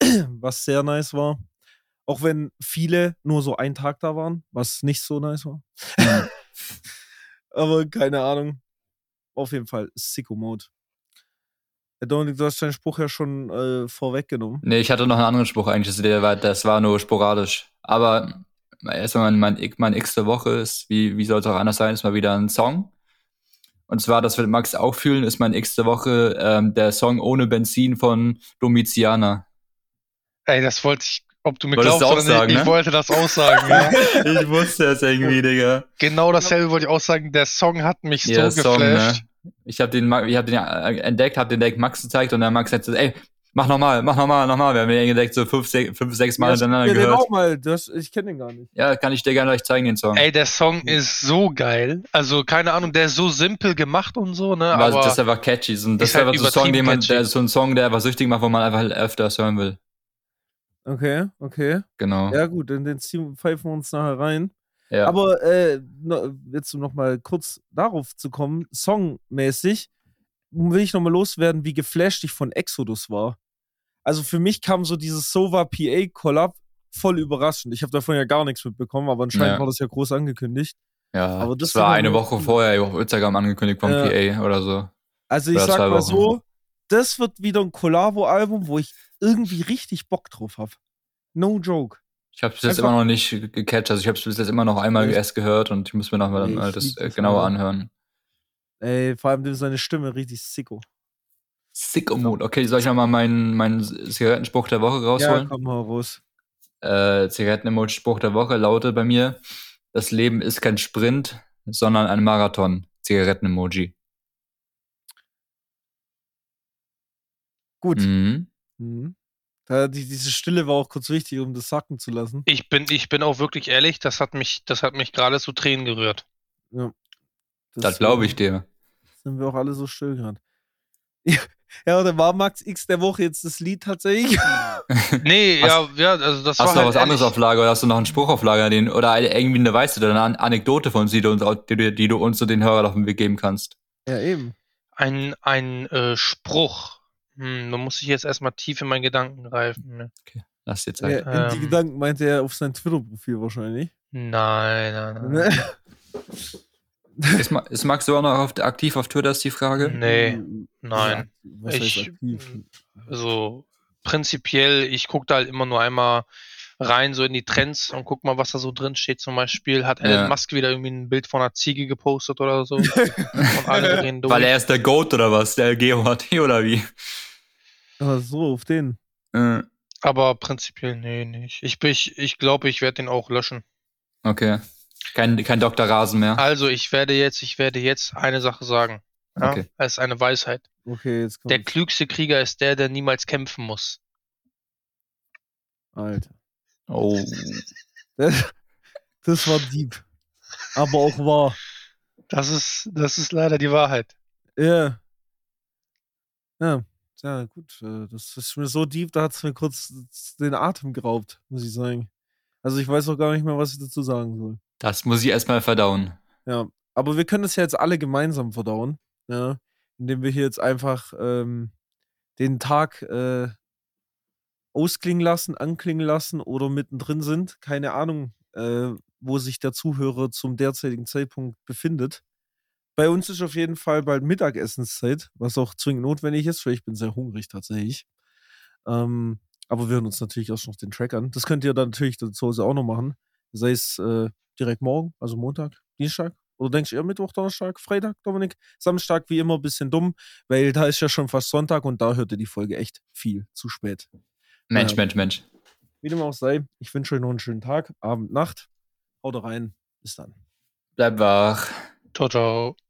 Was sehr nice war. Auch wenn viele nur so einen Tag da waren, was nicht so nice war. Aber keine Ahnung. Auf jeden Fall Sicko Mode. Herr Dominik, du hast deinen Spruch ja schon äh, vorweggenommen. Nee, ich hatte noch einen anderen Spruch eigentlich, das- der war, das war nur sporadisch. Aber erstmal mein, mein, mein X der Woche ist, wie, wie soll es auch anders sein, ist mal wieder ein Song. Und zwar, das wird Max auch fühlen, ist mein X der Woche ähm, der Song Ohne Benzin von Domiziana. Ey, das wollte ich, ob du mir Wolltest glaubst du auch oder nicht, sagen, ich ne? wollte das auch sagen, ja. ich wusste es irgendwie, Digga. Genau dasselbe wollte ich auch sagen. Der Song hat mich so Ja, Song, geflasht. ne? Ich habe den, ich hab den äh, entdeckt, habe den direkt Max gezeigt und der Max hat gesagt, ey, mach nochmal, mach nochmal, nochmal. Wir haben den entdeckt so fünf, sech, fünf sechs Mal Ja, hintereinander mir den gehört. auch mal. Das, ich kenne den gar nicht. Ja, kann ich dir gerne gleich zeigen, den Song. Ey, der Song ist so geil. Also, keine Ahnung, der ist so simpel gemacht und so, ne? Aber, Aber das ist einfach catchy. So, das ist ist halt einfach so ein Song, den man, der, so ein Song, der einfach süchtig macht, wo man einfach öfters hören will. Okay, okay. Genau. Ja, gut, in den ziehen- pfeifen wir uns nachher rein. Ja. Aber äh, jetzt um nochmal kurz darauf zu kommen, songmäßig will ich nochmal loswerden, wie geflasht ich von Exodus war. Also für mich kam so dieses Sova PA Collab voll überraschend. Ich habe davon ja gar nichts mitbekommen, aber anscheinend Ja. war das ja groß angekündigt. ja, aber das, das war eine Woche vorher auf Instagram angekündigt vom Ja. PA oder so. Also ich Oder sag mal so, das wird wieder ein Collabo-Album, wo ich irgendwie richtig Bock drauf habe. No joke. Ich habe es bis jetzt immer noch nicht ge- gecatcht. Also ich habe es bis jetzt immer noch einmal erst gehört und ich muss mir noch mal Nee, das äh, das, genauer anhören. Ey, vor allem seine Stimme richtig sicko. Sicko Mode. Okay, soll ich noch mal meinen, meinen Zigarettenspruch der Woche Ja, rausholen? komm mal raus. äh, Zigaretten-Emoji-Spruch der Woche lautet bei mir: Das Leben ist kein Sprint, sondern ein Marathon. Zigaretten-Emoji. Gut. Mhm. Mhm. Da, die, diese Stille war auch kurz wichtig, um das sacken zu lassen. Ich bin, ich bin auch wirklich ehrlich, das hat mich, das hat mich gerade zu Tränen gerührt. Das glaube ich dir. Sind wir auch alle so still gerade. Ja, oder war Max X der Woche jetzt das Lied tatsächlich? Nee, Hast- ja, ja, also das Hast war du noch halt was anderes auf Lager oder hast du noch einen Spruch auf Lager, den, oder eine- irgendwie eine weiße oder eine An Anekdote von uns, die du uns, die, du- die du uns und den Hörern auf den Weg geben kannst? ja, eben. Ein, ein äh, Spruch. Hm, da muss ich jetzt erstmal tief in meinen Gedanken greifen. Ne? Lass dir Ja, Zeit. in die Ähm. Gedanken meinte er auf sein Twitter-Profil wahrscheinlich. Nein, nein, nein. Ne? Ist, ist Max sogar noch auf, aktiv auf Twitter, ist die Frage? Nee, nein. Was Ich-? Also prinzipiell, ich gucke da halt immer nur einmal rein, so in die Trends und guck mal, was da so drin steht. Zum Beispiel hat Elon Ja. Musk wieder irgendwie ein Bild von einer Ziege gepostet oder so. Weil er ist der Goat oder was? Der GOHT oder wie? Ach so, auf den. Äh, Aber prinzipiell, nee, nicht. Ich, bin- ich, ich glaube, ich werde den auch löschen. okay. Kein, kein Dr. Rasen mehr. Also, ich werde jetzt, ich werde jetzt eine Sache sagen. Ja? Okay. Es ist eine Weisheit. Okay, jetzt kommt. Der klügste Krieger ist der, der niemals kämpfen muss. Alter. Oh. Das, das war deep. Aber auch wahr. Das ist, das ist leider die Wahrheit. Ja. Ja, ja, gut. äh, Das ist mir so deep, da hat es mir kurz den Atem geraubt, muss ich sagen. Also ich weiß auch gar nicht mehr, was ich dazu sagen soll. Das muss ich erstmal verdauen. Ja. Aber wir können das ja jetzt alle gemeinsam verdauen. Ja. Indem wir hier jetzt einfach ähm, den Tag äh, ausklingen lassen, anklingen lassen oder mittendrin sind. Keine Ahnung, äh, wo sich der Zuhörer zum derzeitigen Zeitpunkt befindet. Bei uns ist auf jeden Fall bald Mittagessenszeit, was auch zwingend notwendig ist, weil ich bin sehr hungrig tatsächlich. Ähm, aber wir hören uns natürlich auch noch den Track an. Das könnt ihr dann natürlich dann zu Hause auch noch machen. Sei es äh, direkt morgen, also Montag, Dienstag. Oder denkst du eher Mittwoch, Donnerstag, Freitag, Dominik? Samstag wie immer ein bisschen dumm, weil da ist ja schon fast Sonntag und da hört ihr die Folge echt viel zu spät. Mensch, Ja. Mensch, Mensch. Wie dem auch sei, ich wünsche euch noch einen schönen Tag, Abend, Nacht. Haut rein. Bis dann. Bleib wach. Ciao, ciao.